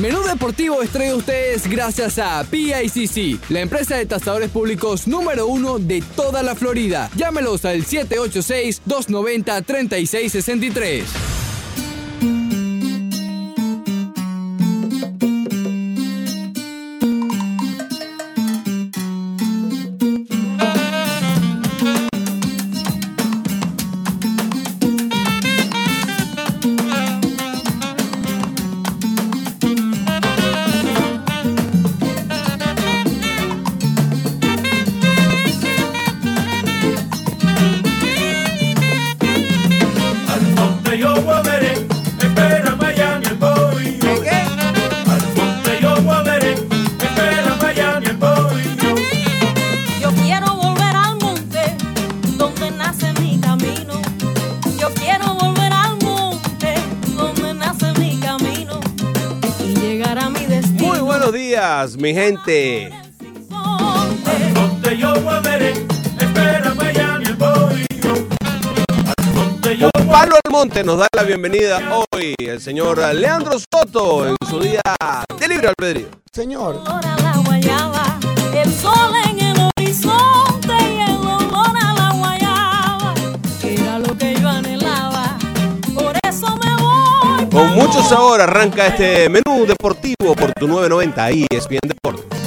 Menú Deportivo estrella ustedes gracias a PICC, la empresa de tasadores públicos número uno de toda la Florida. Llámelos al 786-290-3663. Bienvenida hoy el señor Leandro Soto en su día de libre albedrío. Señor. Con mucho sabor arranca este menú deportivo por tu 990 y es bien deportes.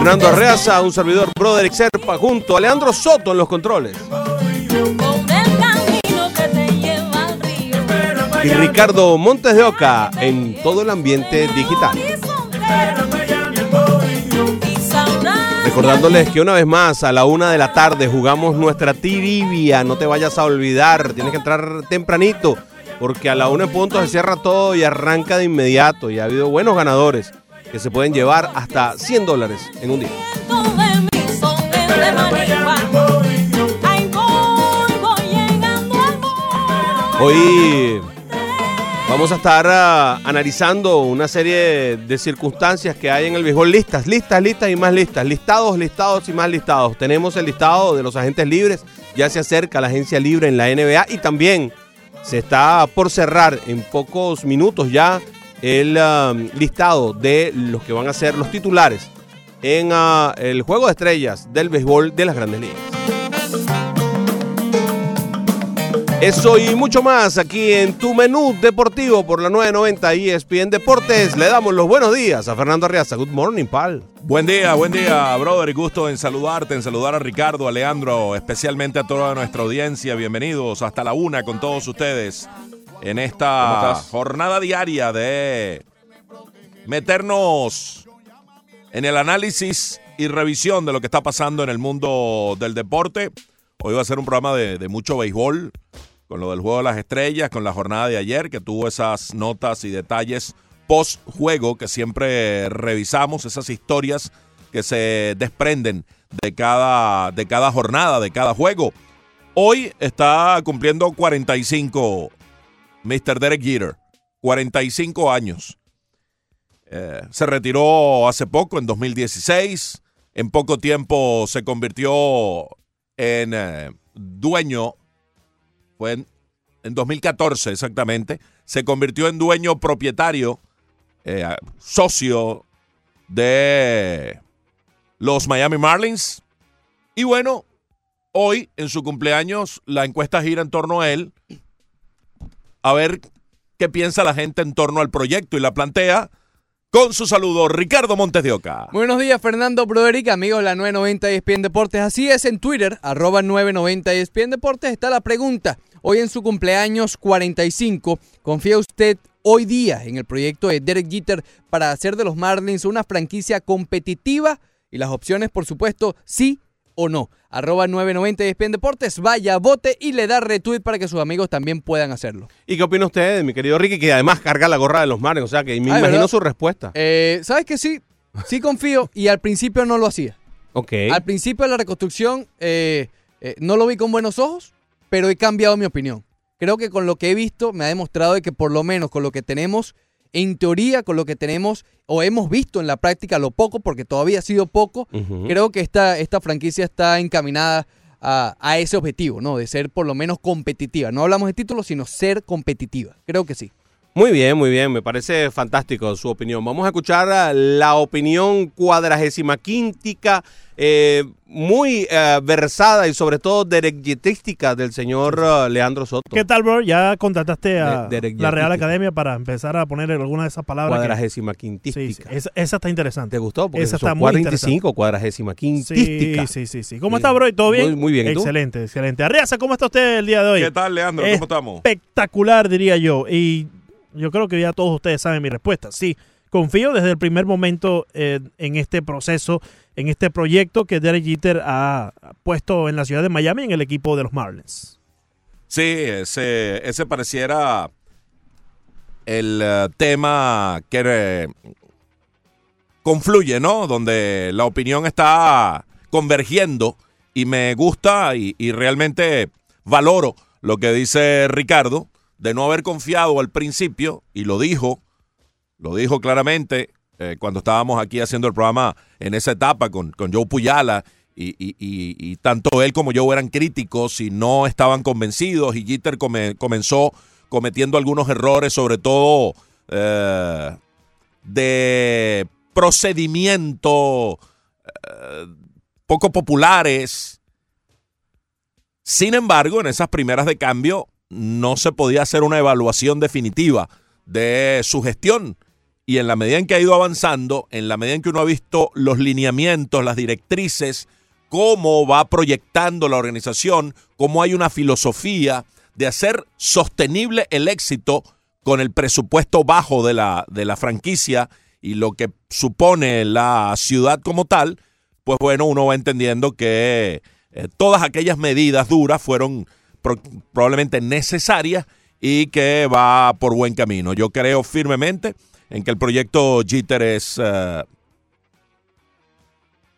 Fernando Arreaza, un servidor Broderick Serpa, junto a Leandro Soto en los controles. Y Ricardo Montes de Oca en todo el ambiente digital. Recordándoles que una vez más a la una de la tarde jugamos nuestra trivia. No te vayas a olvidar, tienes que entrar tempranito porque a la una de punto se cierra todo y arranca de inmediato. Y ha habido buenos ganadores que se pueden llevar hasta 100 dólares en un día. Hoy vamos a estar uh, analizando una serie de circunstancias que hay en el béisbol. Listas, listas, listas y más listas. Listados, listados y más listados. Tenemos el listado de los agentes libres. Ya se acerca la agencia libre en la NBA y también se está por cerrar en pocos minutos ya el um, listado de los que van a ser los titulares en uh, el juego de estrellas del béisbol de las grandes ligas. Eso y mucho más aquí en tu menú deportivo por la 990 ESPN Deportes. Le damos los buenos días a Fernando Arriaza. Good morning, pal. Buen día, buen día, brother. Gusto en saludarte, en saludar a Ricardo, a Leandro, especialmente a toda nuestra audiencia. Bienvenidos hasta la una con todos ustedes en esta jornada diaria de meternos en el análisis y revisión de lo que está pasando en el mundo del deporte. Hoy va a ser un programa de, de mucho béisbol, con lo del juego de las estrellas, con la jornada de ayer, que tuvo esas notas y detalles post juego que siempre revisamos, esas historias que se desprenden de cada, de cada jornada, de cada juego. Hoy está cumpliendo 45 Mr. Derek Jeter, 45 años. Eh, se retiró hace poco, en 2016. En poco tiempo se convirtió en eh, dueño, fue en, en, 2014 exactamente, se convirtió en dueño propietario, eh, socio de los Miami Marlins. Y bueno, hoy en su cumpleaños la encuesta gira en torno a él a ver qué piensa la gente en torno al proyecto y la plantea. Con su saludo, Ricardo Montes de Oca. Buenos días, Fernando Broderick, amigos de la 990 ESPN Deportes. Así es, en Twitter, arroba 990 ESPN Deportes, está la pregunta. Hoy en su cumpleaños 45, ¿confía usted hoy día en el proyecto de Derek Jeter para hacer de los Marlins una franquicia competitiva? Y las opciones, por supuesto, sí o no. Arroba 990 ESPN Deportes, vaya, vote y le da retweet para que sus amigos también puedan hacerlo. ¿Y qué opina usted, mi querido Ricky, que además carga la gorra de los Marlins? O sea, que me Ay, imagino ¿verdad? su respuesta. Eh, ¿Sabes que sí? Sí confío y al principio no lo hacía. Ok. Al principio de la reconstrucción eh, eh, no lo vi con buenos ojos, pero he cambiado mi opinión. Creo que con lo que he visto me ha demostrado de que por lo menos con lo que tenemos, en teoría, con lo que tenemos o hemos visto en la práctica lo poco, porque todavía ha sido poco, creo que esta, esta franquicia está encaminada a, a ese objetivo, ¿no? De ser por lo menos competitiva. No hablamos de títulos, sino ser competitiva. Creo que sí. Muy bien, muy bien, me parece fantástico su opinión. Vamos a escuchar ah, la opinión cuadragésima quíntica, eh, muy eh, versada y sobre todo derectística del señor ah, Leandro Soto. ¿Qué tal, bro? ¿Ya contactaste a De- la Real de- Academia para empezar a poner alguna de esas palabras? Cuadragésima Sí, quintística. sí, esa, esa está interesante. ¿Te gustó? Porque Esa son está muy 45, cuadragésima Sí, quintística. sí, sí, sí. ¿Cómo Sí. está, bro? ¿Y ¿Todo bien? Muy- muy bien, ¿y tú? Excelente, excelente. Arriaza, ¿cómo está usted el día de hoy? ¿Qué tal, Leandro? ¿Cómo estamos? Espectacular, diría yo. Y yo creo que ya todos ustedes saben mi respuesta. Sí, confío desde el primer momento eh, en este proceso, en este proyecto que Derek Jeter ha puesto en la ciudad de Miami en el equipo de los Marlins. Sí, ese, ese pareciera el eh, tema que eh, confluye, ¿no? Donde la opinión está convergiendo y me gusta y, y realmente valoro lo que dice Ricardo de no haber confiado al principio y lo dijo, lo dijo claramente eh, cuando estábamos aquí haciendo el programa en esa etapa con, con Joe Puyala y, y- y- tanto él como yo eran críticos y no estaban convencidos y Jeter come- comenzó cometiendo algunos errores, sobre todo eh, de procedimiento eh, poco populares. Sin embargo, en esas primeras de cambio no se podía hacer una evaluación definitiva de su gestión. Y en la medida en que ha ido avanzando, en la medida en que uno ha visto los lineamientos, las directrices, cómo va proyectando la organización, cómo hay una filosofía de hacer sostenible el éxito con el presupuesto bajo de la, de la franquicia y lo que supone la ciudad como tal, pues bueno, uno va entendiendo que eh, todas aquellas medidas duras fueron pro- probablemente necesarias y que va por buen camino. Yo creo firmemente en que el proyecto Jeter es eh,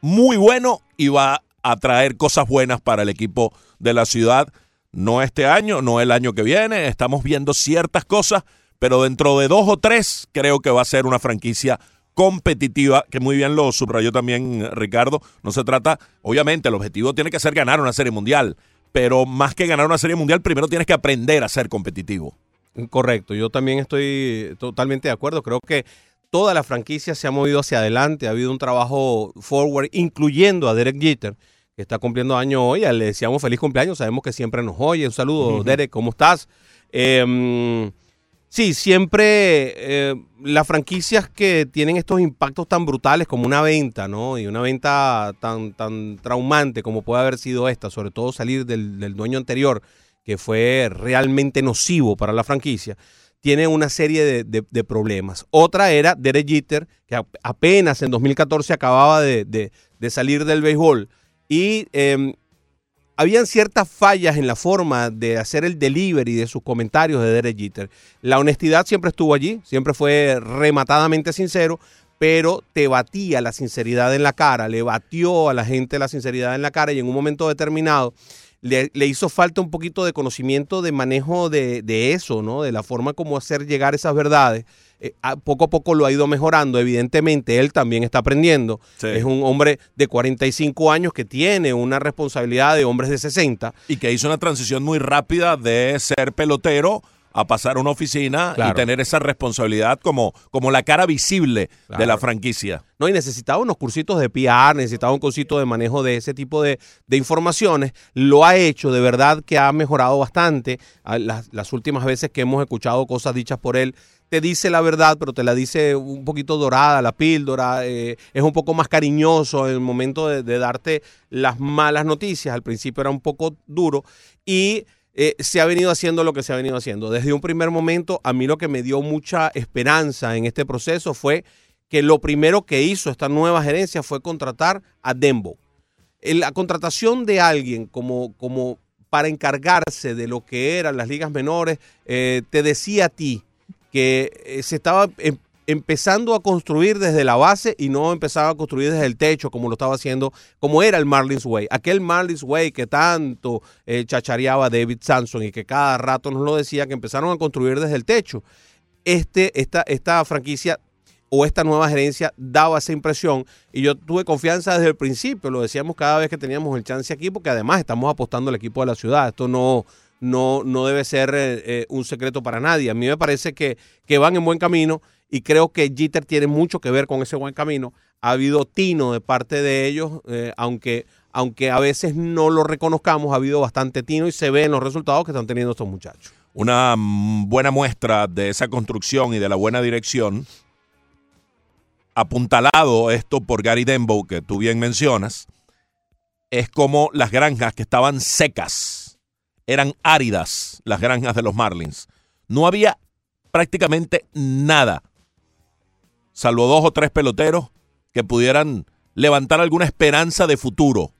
muy bueno y va a traer cosas buenas para el equipo de la ciudad. No este año, no el año que viene. Estamos viendo ciertas cosas, pero dentro de dos o tres creo que va a ser una franquicia competitiva, que muy bien lo subrayó también Ricardo. No se trata, obviamente, el objetivo tiene que ser ganar una serie mundial, pero más que ganar una serie mundial, primero tienes que aprender a ser competitivo. Correcto, yo también estoy totalmente de acuerdo. Creo que toda la franquicia se ha movido hacia adelante, ha habido un trabajo forward, incluyendo a Derek Jeter, que está cumpliendo año hoy. Le deseamos feliz cumpleaños, sabemos que siempre nos oye. Un saludo, Derek, ¿cómo estás? Eh, sí, siempre eh, las franquicias que tienen estos impactos tan brutales como una venta, ¿no? Y una venta tan, tan traumante como puede haber sido esta, sobre todo salir del, del dueño anterior, que fue realmente nocivo para la franquicia, tiene una serie de, de- problemas. Otra era Derek Jeter, que apenas en 2014 acababa de- de salir del béisbol y eh, habían ciertas fallas en la forma de hacer el delivery de sus comentarios de Derek Jeter. La honestidad siempre estuvo allí, siempre fue rematadamente sincero, pero te batía la sinceridad en la cara, le batió a la gente la sinceridad en la cara y en un momento determinado le, hizo falta un poquito de conocimiento de manejo de, de eso, ¿no? De la forma como hacer llegar esas verdades. Eh, a- poco a poco lo ha ido mejorando. Evidentemente, él también está aprendiendo. Sí. Es un hombre de 45 años que tiene una responsabilidad de hombres de 60. Y que hizo una transición muy rápida de ser pelotero a pasar a una oficina Claro. y tener esa responsabilidad como, como la cara visible de la franquicia. ¿no? Y necesitaba unos cursitos de PR, necesitaba un cursito de manejo de ese tipo de, de informaciones. Lo ha hecho, de verdad que ha mejorado bastante. A Las, las últimas veces que hemos escuchado cosas dichas por él, te dice la verdad, pero te la dice un poquito dorada, la píldora. eh, es un poco más cariñoso en el momento de, darte las malas noticias. Al principio era un poco duro. Y eh, se ha venido haciendo lo que se ha venido haciendo. Desde un primer momento, a mí lo que me dio mucha esperanza en este proceso fue que lo primero que hizo esta nueva gerencia fue contratar a Dembo. La contratación de alguien como, como para encargarse de lo que eran las ligas menores, eh, te decía a ti que eh, se estaba em- empezando a construir desde la base y no empezaba a construir desde el techo como lo estaba haciendo, como era el Marlins Way. Aquel Marlins Way que tanto eh, chachareaba David Samson y que cada rato nos lo decía, que empezaron a construir desde el techo. Este, esta, esta franquicia o esta nueva gerencia daba esa impresión y yo tuve confianza desde el principio, lo decíamos cada vez que teníamos el chance aquí, porque además estamos apostando al equipo de la ciudad, esto no, no, no debe ser eh, eh, un secreto para nadie, a mí me parece que, que van en buen camino y creo que Jeter tiene mucho que ver con ese buen camino, ha habido tino de parte de ellos, eh, aunque, aunque a veces no lo reconozcamos, ha habido bastante tino y se ve en los resultados que están teniendo estos muchachos. Una mm, buena muestra de esa construcción y de la buena dirección, apuntalado esto por Gary Dembow, que tú bien mencionas, es como las granjas que estaban secas, eran áridas las granjas de los Marlins. No había prácticamente nada, salvo dos o tres peloteros que pudieran levantar alguna esperanza de futuro.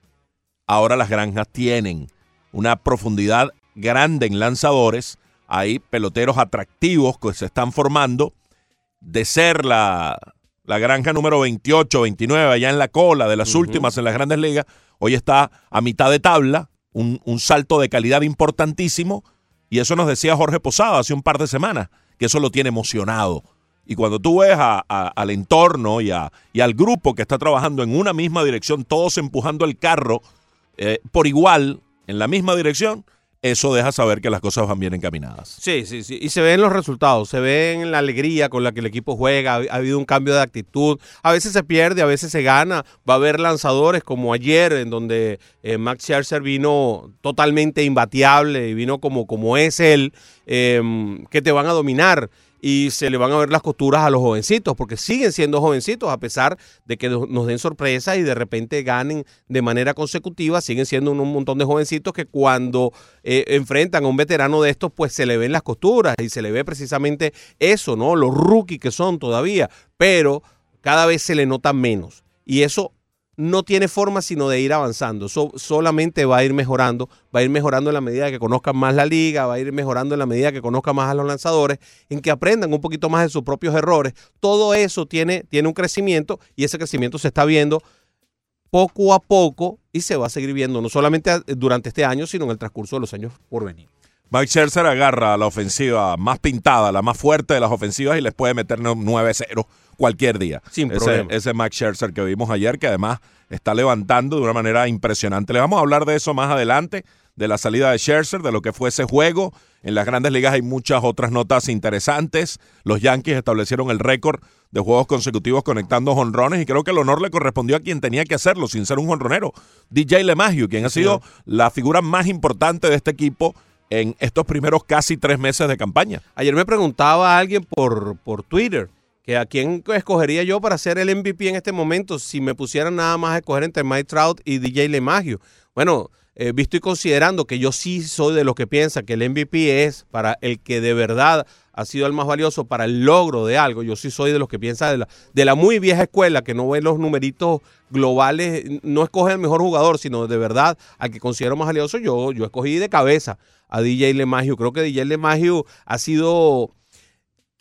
Ahora las granjas tienen una profundidad grande en lanzadores, hay peloteros atractivos que se están formando, de ser la, la granja número 28, 29, allá en la cola de las últimas en las grandes ligas, hoy está a mitad de tabla, un, un salto de calidad importantísimo, y eso nos decía Jorge Posada hace un par de semanas, que eso lo tiene emocionado. Y cuando tú ves a- al entorno y, a- al grupo que está trabajando en una misma dirección, todos empujando el carro eh, por igual, en la misma dirección, eso deja saber que las cosas van bien encaminadas. Sí, sí, sí. Y se ven los resultados, se ve en la alegría con la que el equipo juega, ha, ha habido un cambio de actitud. A veces se pierde, a veces se gana. Va a haber lanzadores como ayer, en donde eh, Max Scherzer vino totalmente imbateable y vino como, como es él, eh, que te van a dominar. Y se le van a ver las costuras a los jovencitos, porque siguen siendo jovencitos, a pesar de que nos den sorpresa y de repente ganen de manera consecutiva, siguen siendo un, un montón de jovencitos que cuando eh, enfrentan a un veterano de estos, pues se le ven las costuras y se le ve precisamente eso, ¿no? Los rookies que son todavía, pero cada vez se le nota menos. Y eso no tiene forma sino de ir avanzando. Solamente va a ir mejorando, va a ir mejorando en la medida que conozcan más la liga, va a ir mejorando en la medida que conozcan más a los lanzadores, en que aprendan un poquito más de sus propios errores. Todo eso tiene, tiene un crecimiento y ese crecimiento se está viendo poco a poco y se va a seguir viendo no solamente durante este año, sino en el transcurso de los años por venir. Mike Scherzer agarra la ofensiva más pintada, la más fuerte de las ofensivas y les puede meter 9-0 cualquier día. Sin ese, problema. ese Mike Scherzer que vimos ayer, que además está levantando de una manera impresionante. Le vamos a hablar de eso más adelante, de la salida de Scherzer, de lo que fue ese juego. En las grandes ligas hay muchas otras notas interesantes. Los Yankees establecieron el récord de juegos consecutivos conectando jonrones y creo que el honor le correspondió a quien tenía que hacerlo, sin ser un jonronero. DJ LeMahieu, quien ha sido la figura más importante de este equipo en estos primeros casi tres meses de campaña. Ayer me preguntaba a alguien por, por Twitter que a quién escogería yo para ser el MVP en este momento si me pusieran nada más a escoger entre Mike Trout y DJ LeMahieu. Bueno, eh, visto y considerando que yo sí soy de los que piensa que el MVP es para el que de verdad ha sido el más valioso para el logro de algo. Yo sí soy de los que piensa de la, de la muy vieja escuela, que no ve los numeritos globales, no escoge el mejor jugador, sino de verdad al que considero más valioso. Yo, yo escogí de cabeza a DJ LeMahieu. Creo que DJ LeMahieu ha sido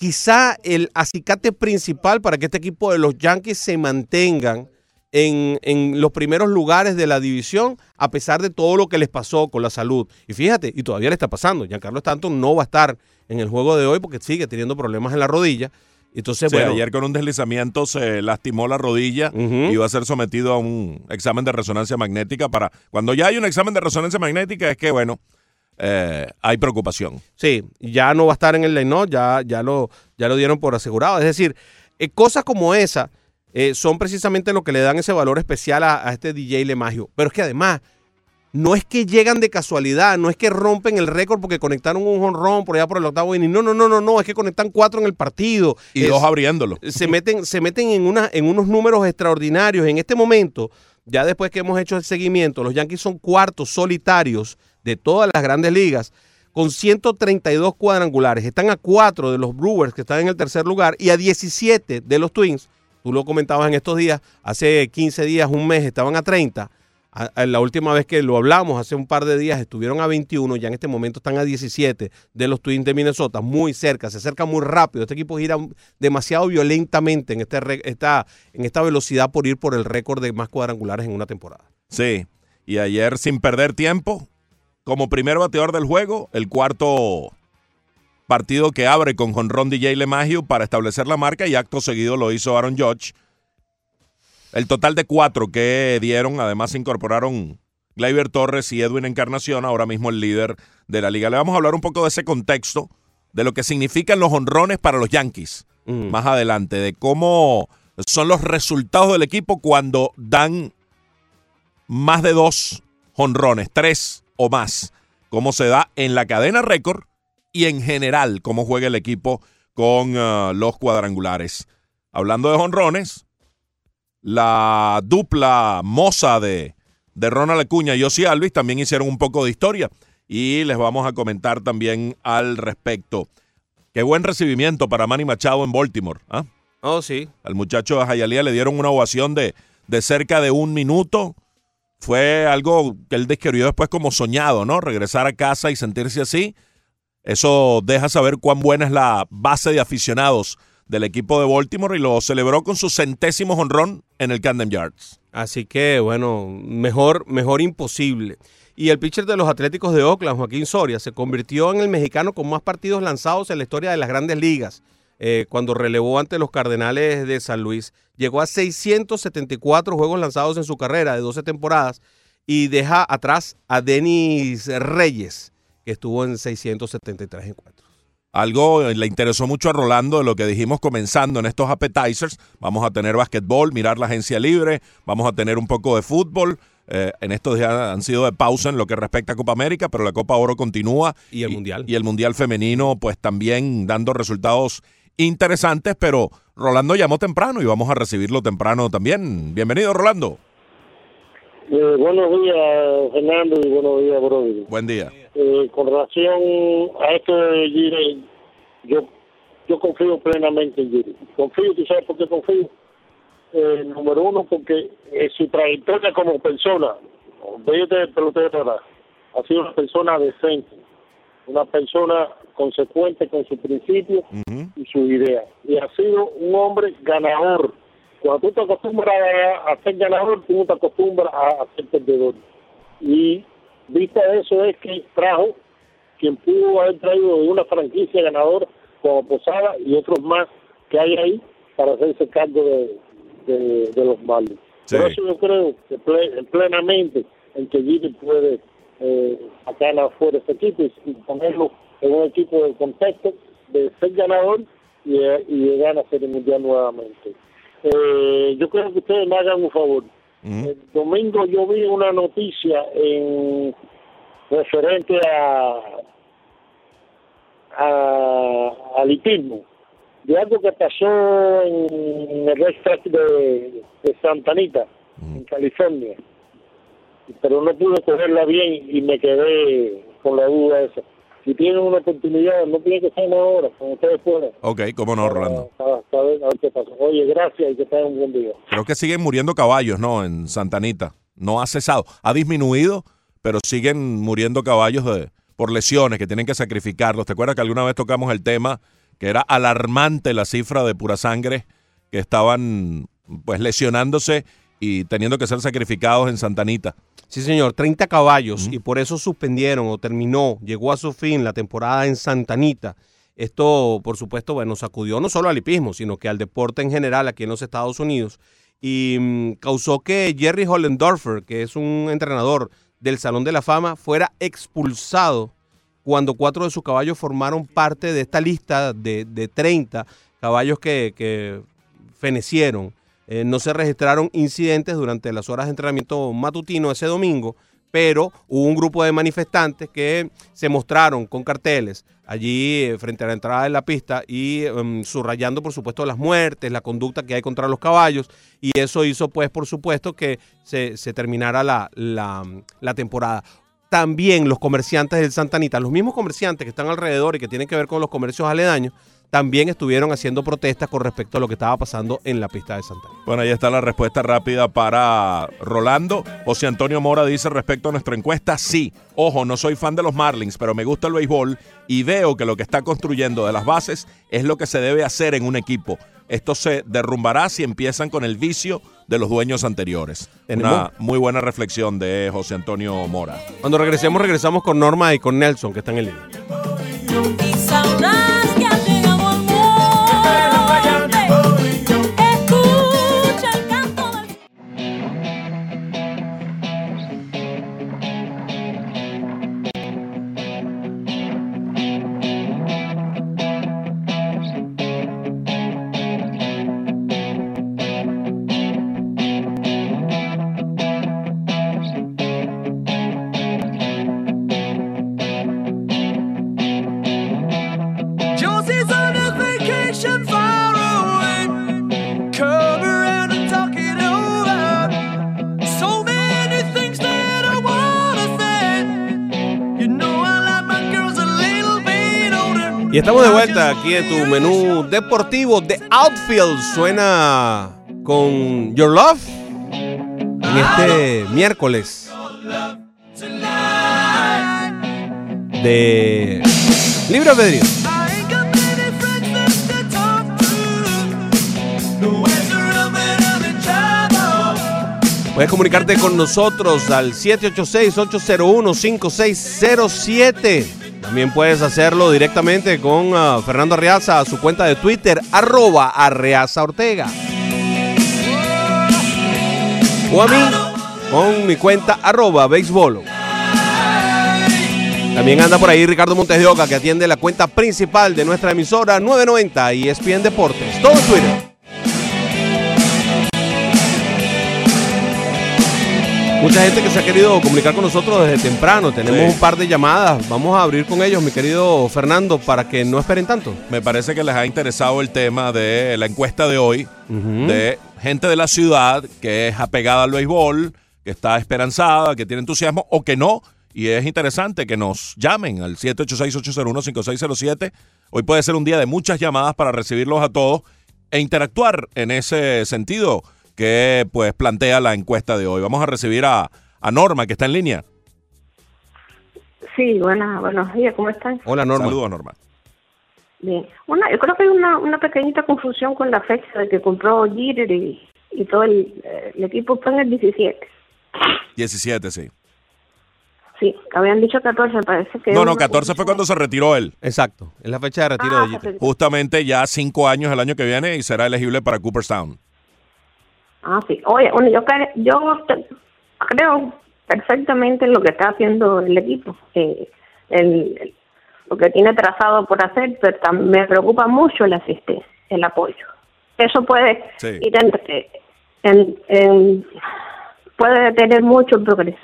quizá el acicate principal para que este equipo de los Yankees se mantengan en, en los primeros lugares de la división, a pesar de todo lo que les pasó con la salud. Y fíjate, y todavía le está pasando. Giancarlo Stanton no va a estar en el juego de hoy porque sigue teniendo problemas en la rodilla. Entonces, Sí, bueno, ayer con un deslizamiento se lastimó la rodilla y va a ser sometido a un examen de resonancia magnética para... Cuando ya hay un examen de resonancia magnética es que, bueno, eh, hay preocupación. Sí, ya no va a estar en el line ya, ya, lo, ya lo dieron por asegurado. Es decir, eh, cosas como esa eh, son precisamente lo que le dan ese valor especial a, a este DJ LeMahieu. Pero es que además, no es que llegan de casualidad, no es que rompen el récord porque conectaron un honrón por allá por el octavo inning. No, no, no, no, no, es que conectan cuatro en el partido. Y Es- dos abriéndolo. se meten, se meten en, una, en unos números extraordinarios. En este momento, ya después que hemos hecho el seguimiento, los Yankees son cuartos solitarios de todas las grandes ligas con 132 cuadrangulares. Están a 4 de los Brewers que están en el tercer lugar y a 17 de los Twins. Tú lo comentabas en estos días, hace 15 días, un mes, estaban a 30. A- a la última vez que lo hablamos, hace un par de días, estuvieron a 21, ya en este momento están a 17 de los Twins de Minnesota, muy cerca, se acerca muy rápido. Este equipo gira demasiado violentamente en, este, en esta velocidad por ir por el récord de más cuadrangulares en una temporada. Sí. Y ayer, sin perder tiempo, como primer bateador del juego, el cuarto partido que abre con jonrón DJ LeMahieu para establecer la marca y acto seguido lo hizo Aaron Judge. El total de cuatro que dieron, además se incorporaron Gleyber Torres y Edwin Encarnación, ahora mismo el líder de la liga. Le vamos a hablar un poco de ese contexto, de lo que significan los honrones para los Yankees Mm. más adelante, de cómo son los resultados del equipo cuando dan más de dos honrones, tres o más, cómo se da en la cadena récord y en general cómo juega el equipo con ah, los cuadrangulares. Hablando de honrones, la dupla moza de, de Ronald Acuña y Ozzy Alvis también hicieron un poco de historia y les vamos a comentar también al respecto. Qué buen recibimiento para Manny Machado en Baltimore. ¿ah? Oh, sí. Al muchacho de Jayalía le dieron una ovación de, de cerca de un minuto. Fue algo que él describió después como soñado, ¿no? Regresar a casa y sentirse así. Eso deja saber cuán buena es la base de aficionados del equipo de Baltimore y lo celebró con su centésimo honrón en el Camden Yards. Así que, bueno, mejor, mejor imposible. Y el pitcher de los Atléticos de Oakland, Joaquín Soria, se convirtió en el mexicano con más partidos lanzados en la historia de las grandes ligas. Eh, cuando relevó ante los Cardenales de San Luis. Llegó a 674 juegos lanzados en su carrera de 12 temporadas y deja atrás a Denis Reyes, que estuvo en 673 encuentros. Algo le interesó mucho a Rolando de lo que dijimos comenzando en estos appetizers. Vamos a tener basquetbol, mirar la agencia libre, vamos a tener un poco de fútbol. Eh, en estos días han sido de pausa en lo que respecta a Copa América, pero la Copa Oro continúa. Y el Mundial. Y el Mundial femenino, pues también dando resultados interesantes, pero Rolando llamó temprano y vamos a recibirlo temprano también. Bienvenido, Rolando. Eh, buenos días, Fernando, y buenos días, Brody. Buen día. Eh, con relación a esto de Giri, yo, yo confío plenamente en Giri. Confío, ¿tú sabes por qué confío? Eh, número uno, porque eh, su trayectoria como persona, el pelotero ha sido una persona decente, una persona consecuente con sus principios Ujú. y sus ideas. Y ha sido un hombre ganador. Cuando tú te acostumbras a, a ser ganador, tú no te acostumbras a, a ser perdedor. Y vista eso es que trajo quien pudo haber traído de una franquicia ganadora como Posada y otros más que hay ahí para hacerse cargo de, de, de los males. Sí. Por eso yo creo que ple- plenamente en que Giri puede eh, sacar afuera este equipo y, y ponerlo en un equipo de contexto de ser ganador y, de- y llegar a ser el mundial nuevamente. Eh, yo creo que ustedes me hagan un favor. El domingo yo vi una noticia en referente a, a al hipismo de algo que pasó en el racetrack de, de Santa Anita, en California. Pero no pude cogerla bien y me quedé con la duda esa. Si tienen una oportunidad, no tiene que ser ahora, como ustedes puedan. Ok, cómo no, Rolando. Para, para ver, a ver qué pasa. Oye, gracias y que tengan un buen día. Creo que siguen muriendo caballos, ¿no? En Santa Anita. No ha cesado. Ha disminuido, pero siguen muriendo caballos de, por lesiones que tienen que sacrificarlos. ¿Te acuerdas que alguna vez tocamos el tema que era alarmante la cifra de pura sangre que estaban pues lesionándose y teniendo que ser sacrificados en Santa Anita? Sí, señor, 30 caballos y por eso suspendieron o terminó, llegó a su fin la temporada en Santa Anita. Esto, por supuesto, bueno, sacudió no solo al hipismo, sino que al deporte en general aquí en los Estados Unidos y mm, causó que Jerry Hollendorfer, que es un entrenador del Salón de la Fama, fuera expulsado cuando cuatro de sus caballos formaron parte de esta lista de, de 30 caballos que, que fenecieron. Eh, no se registraron incidentes durante las horas de entrenamiento matutino ese domingo, pero hubo un grupo de manifestantes que se mostraron con carteles allí eh, frente a la entrada de la pista y em, subrayando, por supuesto, las muertes, la conducta que hay contra los caballos, y eso hizo, pues, por supuesto, que se, terminara la, la, la temporada. También los comerciantes del Santa Anita, los mismos comerciantes que están alrededor y que tienen que ver con los comercios aledaños, también estuvieron haciendo protestas con respecto a lo que estaba pasando en la pista de Santa. Bueno, ahí está la respuesta rápida para Rolando. José Antonio Mora dice respecto a nuestra encuesta, sí. Ojo, no soy fan de los Marlins, pero me gusta el béisbol y veo que lo que está construyendo de las bases es lo que se debe hacer en un equipo. Esto se derrumbará si empiezan con el vicio de los dueños anteriores. Tenemos- Una muy buena reflexión de José Antonio Mora. Cuando regresemos, regresamos con Norma y con Nelson, que están en línea. Estamos de vuelta aquí en tu menú deportivo de Outfield. Suena con Your Love en este miércoles de Libre Albedrío. Puedes comunicarte con nosotros al 786-801-5607. También puedes hacerlo directamente con ah, Fernando Arreaza a su cuenta de Twitter, arroba Arreaza Ortega. O a mí con mi cuenta arroba béisbolo. También anda por ahí Ricardo Montes de Oca que atiende la cuenta principal de nuestra emisora 990 y ESPN Deportes. Todo en Twitter. Mucha gente que se ha querido comunicar con nosotros desde temprano. Tenemos Sí. un par de llamadas. Vamos a abrir con ellos, mi querido Fernando, para que no esperen tanto. Me parece que les ha interesado el tema de la encuesta de hoy, de gente de la ciudad que es apegada al béisbol, que está esperanzada, que tiene entusiasmo o que no. Y es interesante que nos llamen al 786-801-5607. Hoy puede ser un día de muchas llamadas para recibirlos a todos e interactuar en ese sentido que pues plantea la encuesta de hoy. Vamos a recibir a, a Norma, que está en línea. Sí, buenas, buenos días, ¿cómo están? Hola, Norma. Saludos, Norma. Bien. Una, yo creo que hay una, una pequeñita confusión con la fecha de que compró Jeter y, y todo el, eh, el equipo fue en el 17. 17, sí. Sí, habían dicho 14, me parece que... No, no, 14 fue cuando se retiró él. Exacto. Es la fecha de retiro Ah, de Jeter. Justamente ya cinco años el año que viene y será elegible para Cooperstown. Ah, sí. Oye, bueno, yo, yo creo perfectamente en lo que está haciendo el equipo, eh, el, el- lo que tiene trazado por hacer, pero tam- me preocupa mucho la asistencia, el apoyo. Eso puede Sí. ir en, en- en- puede tener mucho progreso.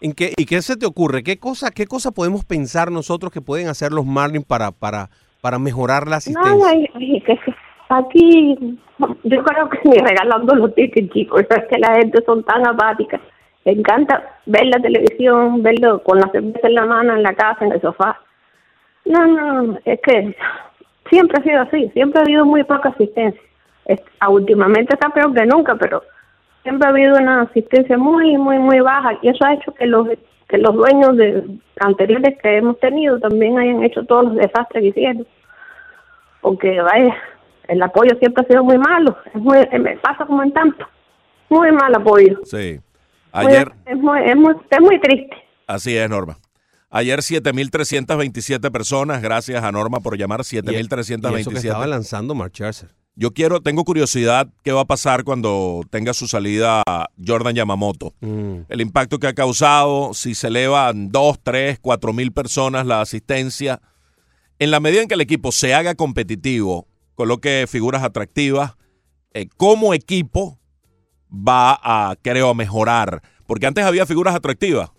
¿En qué, ¿Y qué se te ocurre? ¿Qué cosa, ¿Qué cosa podemos pensar nosotros que pueden hacer los Marlins para, para, para mejorar la asistencia? Ay, que que aquí yo creo que ni regalando los tickets, chicos, es que la gente son tan apáticas. Le encanta ver la televisión, verlo con la cerveza en la mano, en la casa, en el sofá. No, no, es que siempre ha sido así, siempre ha habido muy poca asistencia. Es- ah, últimamente está peor que nunca, pero siempre ha habido una asistencia muy, muy, muy baja y eso ha hecho que los que los dueños de anteriores que hemos tenido también hayan hecho todos los desastres que hicieron porque vaya, el apoyo siempre ha sido muy malo, es muy, eh, me pasa como en tanto, muy mal apoyo. Sí. Muy- Ayer, es, muy, es, muy, es muy triste. así es, Norma. Ayer 7.327 personas, gracias a Norma por llamar, Y- y eso que 7.327. estaba lanzando Mark Scherzer. Yo quiero, tengo curiosidad qué va a pasar cuando tenga su salida Jordan Yamamoto. Mm. El impacto que ha causado, si se elevan 2, 3, 4 mil personas la asistencia. En la medida en que el equipo se haga competitivo, coloque figuras atractivas, eh, como equipo va a, creo, a mejorar. Porque antes había figuras atractivas,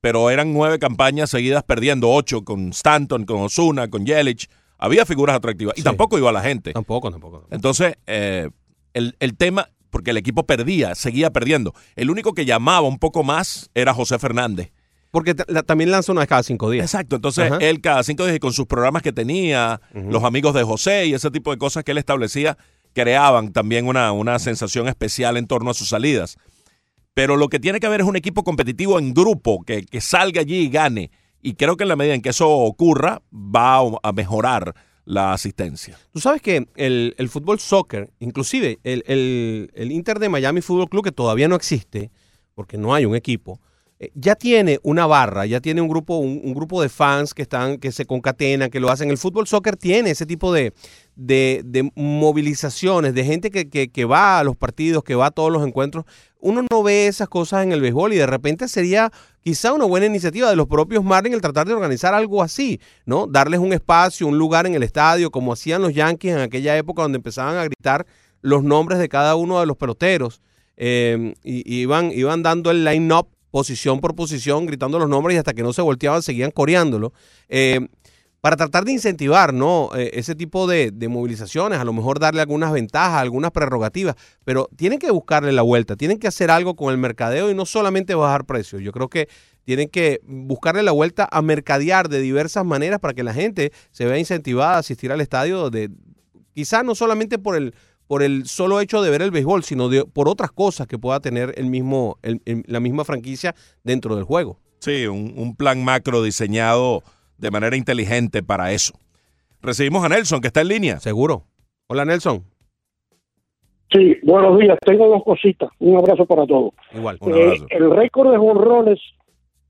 pero eran nueve campañas seguidas perdiendo, ocho con Stanton, con Osuna, con Yelich. Había figuras atractivas y Sí. tampoco iba la gente. Tampoco, tampoco. Entonces, eh, el, el tema, porque el equipo perdía, seguía perdiendo. El único que llamaba un poco más era José Fernández. Porque la- también lanza una vez cada cinco días. Exacto, entonces Ajá. él cada cinco días y con sus programas que tenía, los amigos de José y ese tipo de cosas que él establecía, creaban también una, una sensación especial en torno a sus salidas. Pero lo que tiene que haber es un equipo competitivo en grupo, que, que salga allí y gane. Y creo que en la medida en que eso ocurra, va a- mejorar la asistencia. Tú sabes que el, el fútbol soccer, inclusive el, el- el Inter de Miami Fútbol Club, que todavía no existe, porque no hay un equipo, ya tiene una barra, ya tiene un grupo, un, grupo de fans que están, que se concatenan, que lo hacen. El fútbol soccer tiene ese tipo de, de, de movilizaciones, de gente que, que, que va a los partidos, que va a todos los encuentros. Uno no ve esas cosas en el béisbol y de repente sería quizá una buena iniciativa de los propios Marlins el tratar de organizar algo así, ¿no? Darles un espacio, un lugar en el estadio, como hacían los Yankees en aquella época donde empezaban a gritar los nombres de cada uno de los peloteros eh, y, y iban, iban dando el line-up posición por posición, gritando los nombres y hasta que no se volteaban seguían coreándolo. Eh, para tratar de incentivar ¿no? Eh, ese tipo de, de movilizaciones, a lo mejor darle algunas ventajas, algunas prerrogativas, pero tienen que buscarle la vuelta, tienen que hacer algo con el mercadeo y no solamente bajar precios. Yo creo que tienen que buscarle la vuelta a mercadear de diversas maneras para que la gente se vea incentivada a asistir al estadio, de, quizá no solamente por el, por el solo hecho de ver el béisbol, sino de, por otras cosas que pueda tener el mismo, el- el- la misma franquicia dentro del juego. Sí, un, un plan macro diseñado de manera inteligente para eso. Recibimos a Nelson, que está en línea. Seguro. Hola Nelson. Sí, buenos días. Tengo dos cositas. Un abrazo para todos. Igual. Un Eh, abrazo. el récord de jonrones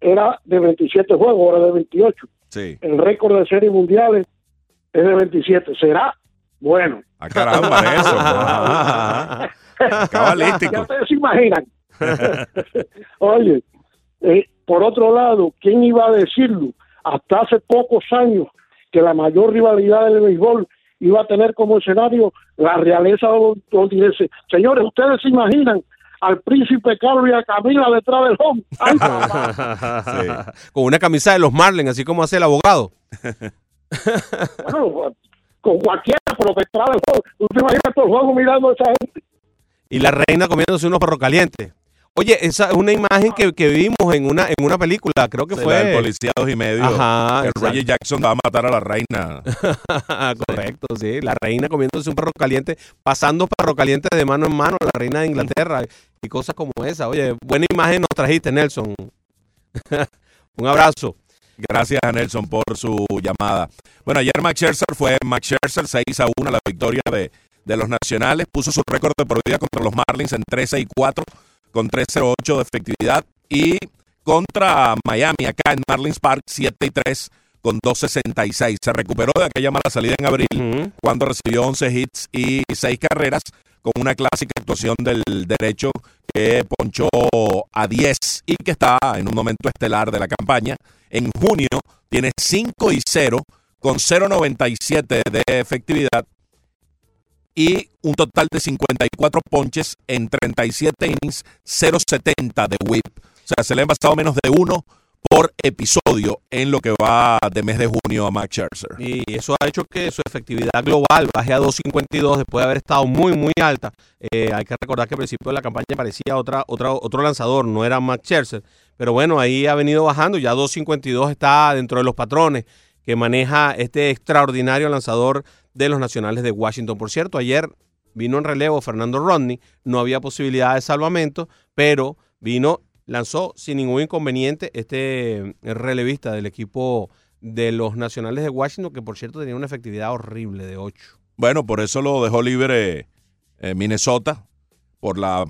era de 27 juegos, ahora de 28. Sí. El récord de series mundiales es de 27. ¿Será? Bueno. A caramba. Ajá. Ya Cabalístico. ustedes se imaginan. Oye, eh, por otro lado, ¿quién iba a decirlo? Hasta hace pocos años que la mayor rivalidad del béisbol iba a tener como escenario la realeza londinense. Señores, ¿ustedes se imaginan al príncipe Carlos y a Camila detrás del home? Con una camisa de los Marlins, así como hace el abogado. Bueno, con cualquiera, pero detrás del home. ¿Tú te imaginas todo el juego mirando a esa gente? Y la reina comiéndose unos perros calientes. Oye, esa es una imagen que, que vimos en una, en una película, creo que Sí, fue. del policía dos y medio. Ajá, que. Reggie Jackson va a matar a la reina. Correcto, sí. La reina comiéndose un perro caliente, pasando perro caliente de mano en mano, la reina de Inglaterra y cosas como esa. Oye, buena imagen nos trajiste, Nelson. un abrazo. Gracias a Nelson por su llamada. Bueno, ayer Max Scherzer fue Max Scherzer 6 a 1 la victoria de, de los nacionales. Puso su récord de por vida contra los Marlins en 13 y 4 con 3.08 de efectividad. Y contra Miami acá en Marlins Park 7 y 3 con 2.66. Se recuperó de aquella mala salida en abril cuando recibió 11 hits y 6 carreras con una clásica actuación del derecho que ponchó a 10 y que está en un momento estelar de la campaña. En junio tiene 5 y 0 con 0.97 de efectividad y un total de 54 ponches en 37 innings, 0.70 de whip. O sea, se le han pasado menos de uno por episodio en lo que va de mes de junio a Max Scherzer. Y eso ha hecho que su efectividad global baje a 2.52 después de haber estado muy, muy alta. Eh, hay que recordar que al principio de la campaña parecía otra, otra, otro lanzador, no era Max Scherzer. Pero bueno, ahí ha venido bajando, ya 2.52 está dentro de los patrones que maneja este extraordinario lanzador de los Nacionales de Washington. Por cierto, ayer vino en relevo Fernando Rodney, no había posibilidad de salvamento, pero vino, lanzó sin ningún inconveniente este relevista del equipo de los Nacionales de Washington, que por cierto tenía una efectividad horrible de 8. Bueno, por eso lo dejó libre eh, Minnesota, por la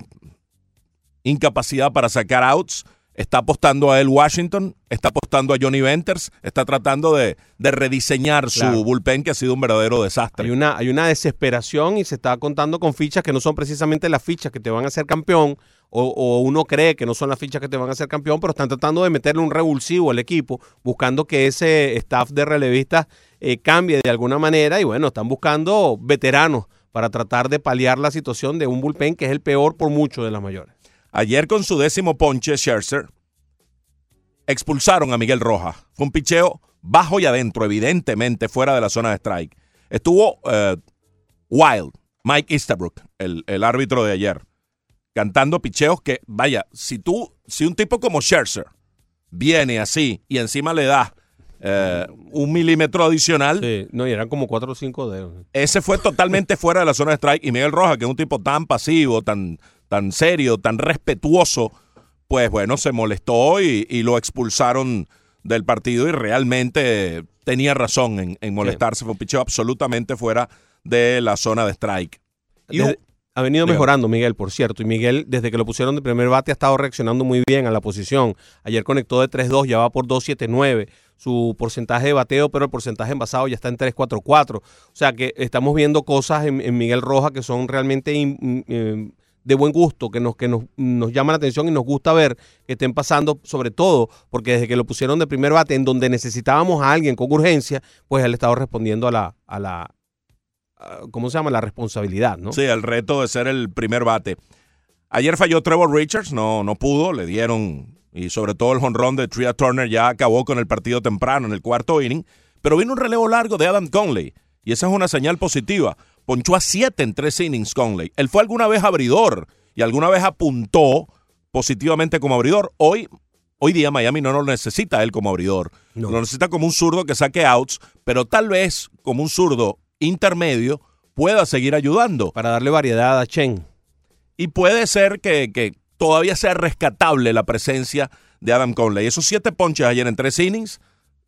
incapacidad para sacar outs. Está apostando a él Washington, está apostando a Johnny Venters, está tratando de, de rediseñar Claro. su bullpen que ha sido un verdadero desastre. Hay una, hay una desesperación y se está contando con fichas que no son precisamente las fichas que te van a hacer campeón, o, o uno cree que no son las fichas que te van a hacer campeón, pero están tratando de meterle un revulsivo al equipo, buscando que ese staff de relevistas eh, cambie de alguna manera, y bueno, están buscando veteranos para tratar de paliar la situación de un bullpen que es el peor por mucho de las mayores. Ayer con su décimo ponche, Scherzer, expulsaron a Miguel Rojas. Fue un picheo bajo y adentro, evidentemente fuera de la zona de strike. Estuvo eh, Wild, Mike Easterbrook, el, el árbitro de ayer, cantando picheos que, vaya, si tú, si un tipo como Scherzer viene así y encima le da eh, un milímetro adicional, Sí, no, y eran como cuatro o cinco dedos. ese fue totalmente fuera de la zona de strike. Y Miguel Rojas, que es un tipo tan pasivo, tan, tan serio, tan respetuoso, pues bueno, se molestó y, y lo expulsaron del partido y realmente tenía razón en, en molestarse. Fue un picheo absolutamente fuera de la zona de strike. Desde- Ha venido mejorando Miguel, por cierto. Y Miguel, desde que lo pusieron de primer bate, ha estado reaccionando muy bien a la posición. Ayer conectó de 3-2, ya va por 2-7-9. Su porcentaje de bateo, pero el porcentaje envasado ya está en 3-4-4. O sea que estamos viendo cosas en, en Miguel Roja que son realmente in- in- eh, de buen gusto, que nos, que nos, nos llama la atención y nos gusta ver que estén pasando, sobre todo porque desde que lo pusieron de primer bate, en donde necesitábamos a alguien con urgencia, pues él ha estado respondiendo a la, a la ¿cómo se llama? La responsabilidad, ¿no? Sí, el reto de ser el primer bate. Ayer falló Trevor Richards, no, no pudo, le dieron, y sobre todo el jonrón de Tria Turner ya acabó con el partido temprano en el cuarto inning, pero vino un relevo largo de Adam Conley, y esa es una señal positiva. Ponchó a siete en tres innings Conley. Él fue alguna vez abridor y alguna vez apuntó positivamente como abridor. Hoy, hoy día Miami no lo necesita él como abridor. No. Lo necesita como un zurdo que saque outs, pero tal vez como un zurdo intermedio pueda seguir ayudando. Para darle variedad a Chen. Y puede ser que, que todavía sea rescatable la presencia de Adam Conley. Esos siete ponches ayer en tres innings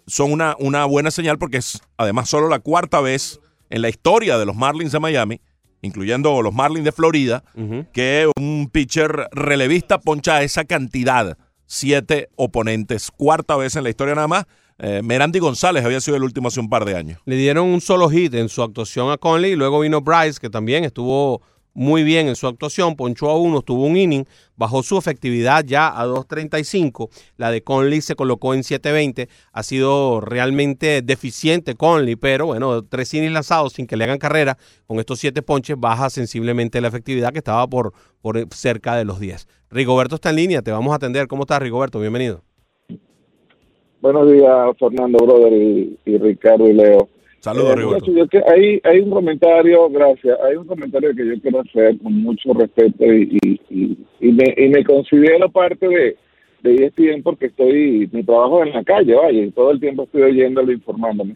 son una, una buena señal porque es además solo la cuarta vez en la historia de los Marlins de Miami, incluyendo los Marlins de Florida, que un pitcher relevista poncha esa cantidad. Siete oponentes. Cuarta vez en la historia nada más. Eh, Merandi González había sido el último hace un par de años. Le dieron un solo hit en su actuación a Conley y luego vino Bryce, que también estuvo muy bien en su actuación, ponchó a uno, tuvo un inning, bajó su efectividad ya a 2.35, la de Conley se colocó en 7.20, ha sido realmente deficiente Conley, pero bueno, tres innings lanzados sin que le hagan carrera, con estos siete ponches baja sensiblemente la efectividad que estaba por, por cerca de los 10. Rigoberto está en línea, te vamos a atender. ¿Cómo estás Rigoberto? Bienvenido. Buenos días, Fernando, brother, y, y Ricardo y Leo. Saludos, Eh, que- hay, hay un comentario, gracias, hay un comentario que yo quiero hacer con mucho respeto y, y, y, y me, y me considero parte de, de ESPN porque estoy, mi trabajo es en la calle, vaya, y todo el tiempo estoy oyéndolo, informándome.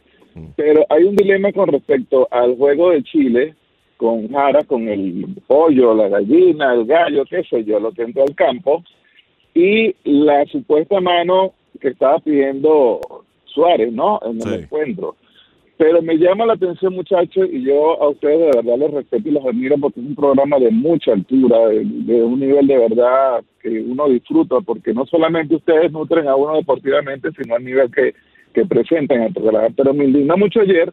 Pero hay un dilema con respecto al juego de Chile con Jara, con el pollo, la gallina, el gallo, qué sé yo, lo que entró al campo, y la supuesta mano que estaba pidiendo Suárez, ¿no? En el Sí. encuentro. Pero me llama la atención, muchachos, y yo a ustedes de verdad los respeto y los admiro porque es un programa de mucha altura, de, un nivel de verdad que uno disfruta, porque no solamente ustedes nutren a uno deportivamente, sino al nivel que, que presentan. Pero me indignó mucho ayer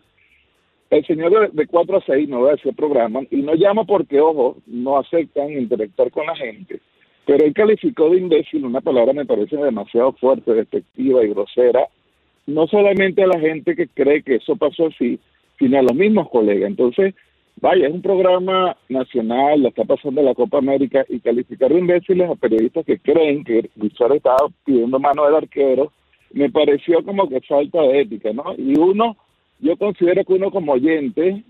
el señor de, de 4 a 6 no va a ese programa y no llama porque, ojo, no aceptan interactuar con la gente. Pero él calificó de imbécil, una palabra me parece demasiado fuerte, despectiva y grosera, no solamente a la gente que cree que eso pasó así, sino a los mismos colegas. Entonces, vaya, es un programa nacional, la está pasando la Copa América y calificar de imbéciles a periodistas que creen que Luchar estaba pidiendo mano del arquero, me pareció como que falta de ética, ¿no? Y uno, yo considero que uno como oyente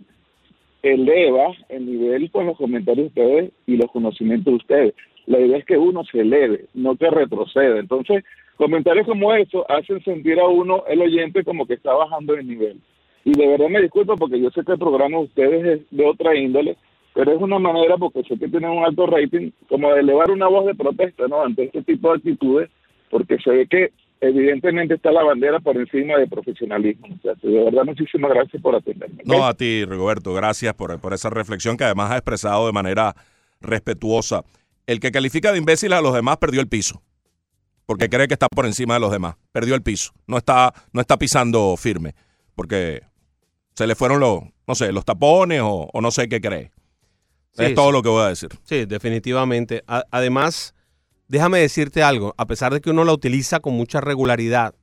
eleva el nivel con los comentarios de ustedes y los conocimientos de ustedes. La idea es que uno se eleve, no que retroceda. Entonces, comentarios como eso hacen sentir a uno, el oyente, como que está bajando de nivel. Y de verdad me disculpo porque yo sé que el programa de ustedes es de otra índole, pero es una manera, porque sé que tienen un alto rating, como de elevar una voz de protesta ¿no? ante este tipo de actitudes, porque se ve que evidentemente está la bandera por encima del profesionalismo. De verdad, muchísimas gracias por atenderme. No, a ti, Rigoberto, gracias por, por esa reflexión que además ha expresado de manera respetuosa. El que califica de imbécil a los demás perdió el piso, porque cree que está por encima de los demás. Perdió el piso, no está, no está pisando firme, porque se le fueron los, no sé, los tapones o, o no sé qué cree. Sí, es todo sí. lo que voy a decir. Sí, definitivamente. A- además, déjame decirte algo, a pesar de que uno la utiliza con mucha regularidad,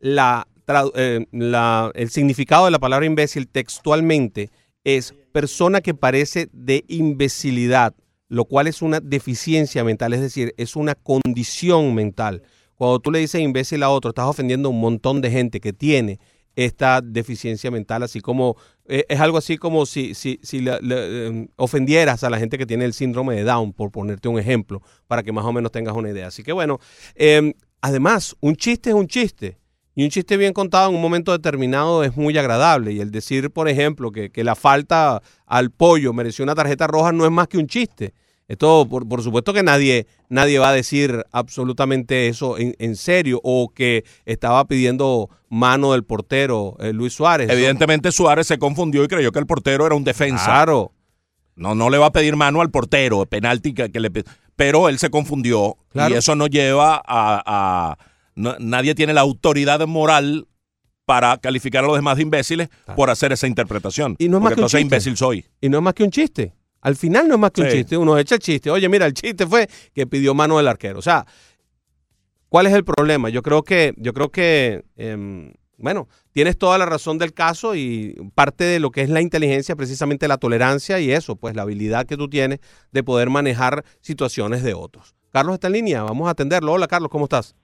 la, eh, la- el significado de la palabra imbécil textualmente es persona que parece de imbecilidad, lo cual es una deficiencia mental, es decir, es una condición mental. Cuando tú le dices imbécil a otro, estás ofendiendo a un montón de gente que tiene esta deficiencia mental, así como eh, es algo así como si, si, si eh, ofendieras a la gente que tiene el síndrome de Down, por ponerte un ejemplo, para que más o menos tengas una idea. Así que bueno, eh, además, un chiste es un chiste. Y un chiste bien contado en un momento determinado es muy agradable. Y el decir, por ejemplo, que, que la falta al pollo mereció una tarjeta roja no es más que un chiste. Esto, por, por supuesto que nadie, nadie va a decir absolutamente eso en, en serio o que estaba pidiendo mano del portero eh, Luis Suárez. Evidentemente Suárez se confundió y creyó que el portero era un defensa. Claro. No, no le va a pedir mano al portero, penalti que, que le pe- pero él se confundió Claro. y eso no lleva a, a- no- nadie tiene la autoridad moral para calificar a los demás de imbéciles por hacer esa interpretación. Y no es más que un chiste. imbécil soy. Y no es más que un chiste. Al final no es más que un chiste. Uno echa el chiste. Oye, mira, el chiste fue que pidió mano del arquero. O sea, ¿cuál es el problema? Yo creo que, yo creo que, em, bueno, tienes toda la razón del caso y parte de lo que es la inteligencia, precisamente la tolerancia y eso, pues la habilidad que tú tienes de poder manejar situaciones de otros. Carlos está en línea, vamos a atenderlo. Hola, Carlos, ¿cómo estás?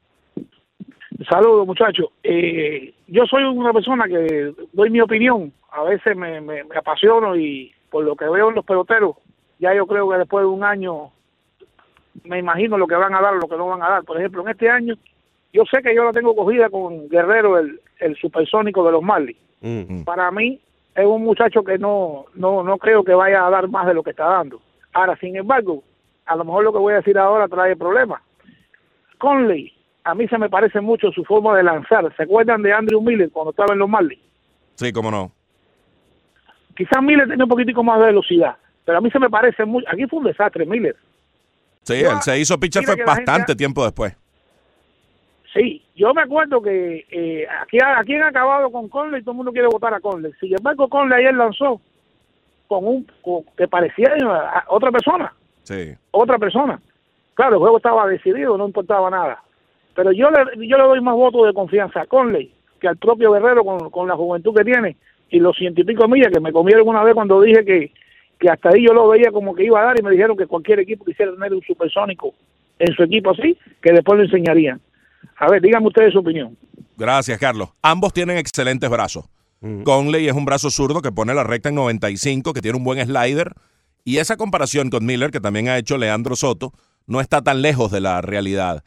Saludos, muchachos. Eh, yo soy una persona que doy mi opinión. A veces me, me, me apasiono y por lo que veo en los peloteros, ya yo creo que después de un año me imagino lo que van a dar, lo que no van a dar. Por ejemplo, en este año, yo sé que yo la tengo cogida con Guerrero, el, el supersónico de los Marlins. Mm. Para mí es un muchacho que no, no, no creo que vaya a dar más de lo que está dando. Ahora, sin embargo, a lo mejor lo que voy a decir ahora trae problemas. Conley, a mí se me parece mucho su forma de lanzar. ¿Se acuerdan de Andrew Miller cuando estaba en los Marlins? Sí, cómo no. Quizás Miller tenía un poquitico más de velocidad, pero a mí se me parece mucho. Aquí fue un desastre, Miller. Sí, Yo- él se hizo pitcher fue gente bastante tiempo después. Sí, yo me acuerdo que eh, aquí, aquí han acabado con Conley, todo el mundo quiere votar a Conley. Sin embargo, Conley ayer lanzó con un con- que parecía a otra persona. Sí. otra persona. Claro, el juego estaba decidido, no importaba nada. Pero yo le, yo le doy más votos de confianza a Conley que al propio Guerrero con, con la juventud que tiene y los ciento y pico millas que me comieron una vez cuando dije que, que hasta ahí yo lo veía como que iba a dar y me dijeron que cualquier equipo quisiera tener un supersónico en su equipo así, que después lo enseñarían. A ver, díganme ustedes su opinión. Gracias, Carlos. Ambos tienen excelentes brazos. Conley es un brazo zurdo que pone la recta en 95, que tiene un buen slider. Y esa comparación con Miller, que también ha hecho Leandro Soto, no está tan lejos de la realidad.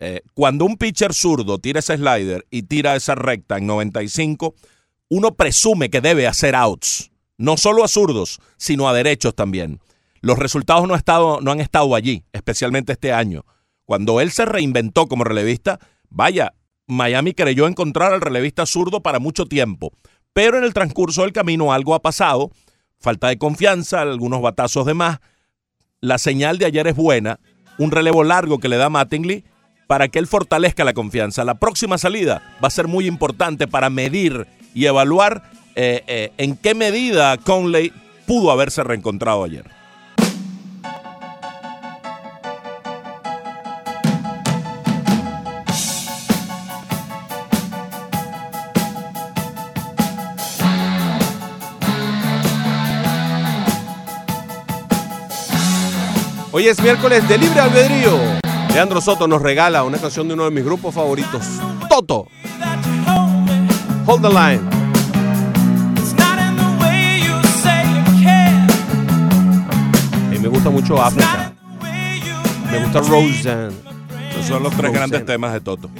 Eh, cuando un pitcher zurdo tira ese slider y tira esa recta en 95, uno presume que debe hacer outs. No solo a zurdos, sino a derechos también. Los resultados no, estado- no han estado allí, especialmente este año. Cuando él se reinventó como relevista, vaya, Miami creyó encontrar al relevista zurdo para mucho tiempo. Pero en el transcurso del camino algo ha pasado, falta de confianza, algunos batazos de más. La señal de ayer es buena, un relevo largo que le da Mattingly para que él fortalezca la confianza. La próxima salida va a ser muy importante para medir y evaluar eh, eh, en qué medida Conley pudo haberse reencontrado ayer. Hoy es miércoles de libre albedrío. Leandro Soto nos regala una canción de uno de mis grupos favoritos, Toto. Hold the line. Y me gusta mucho África. Me gusta Roseanne. Esos son los tres Roseanne. grandes temas de Toto.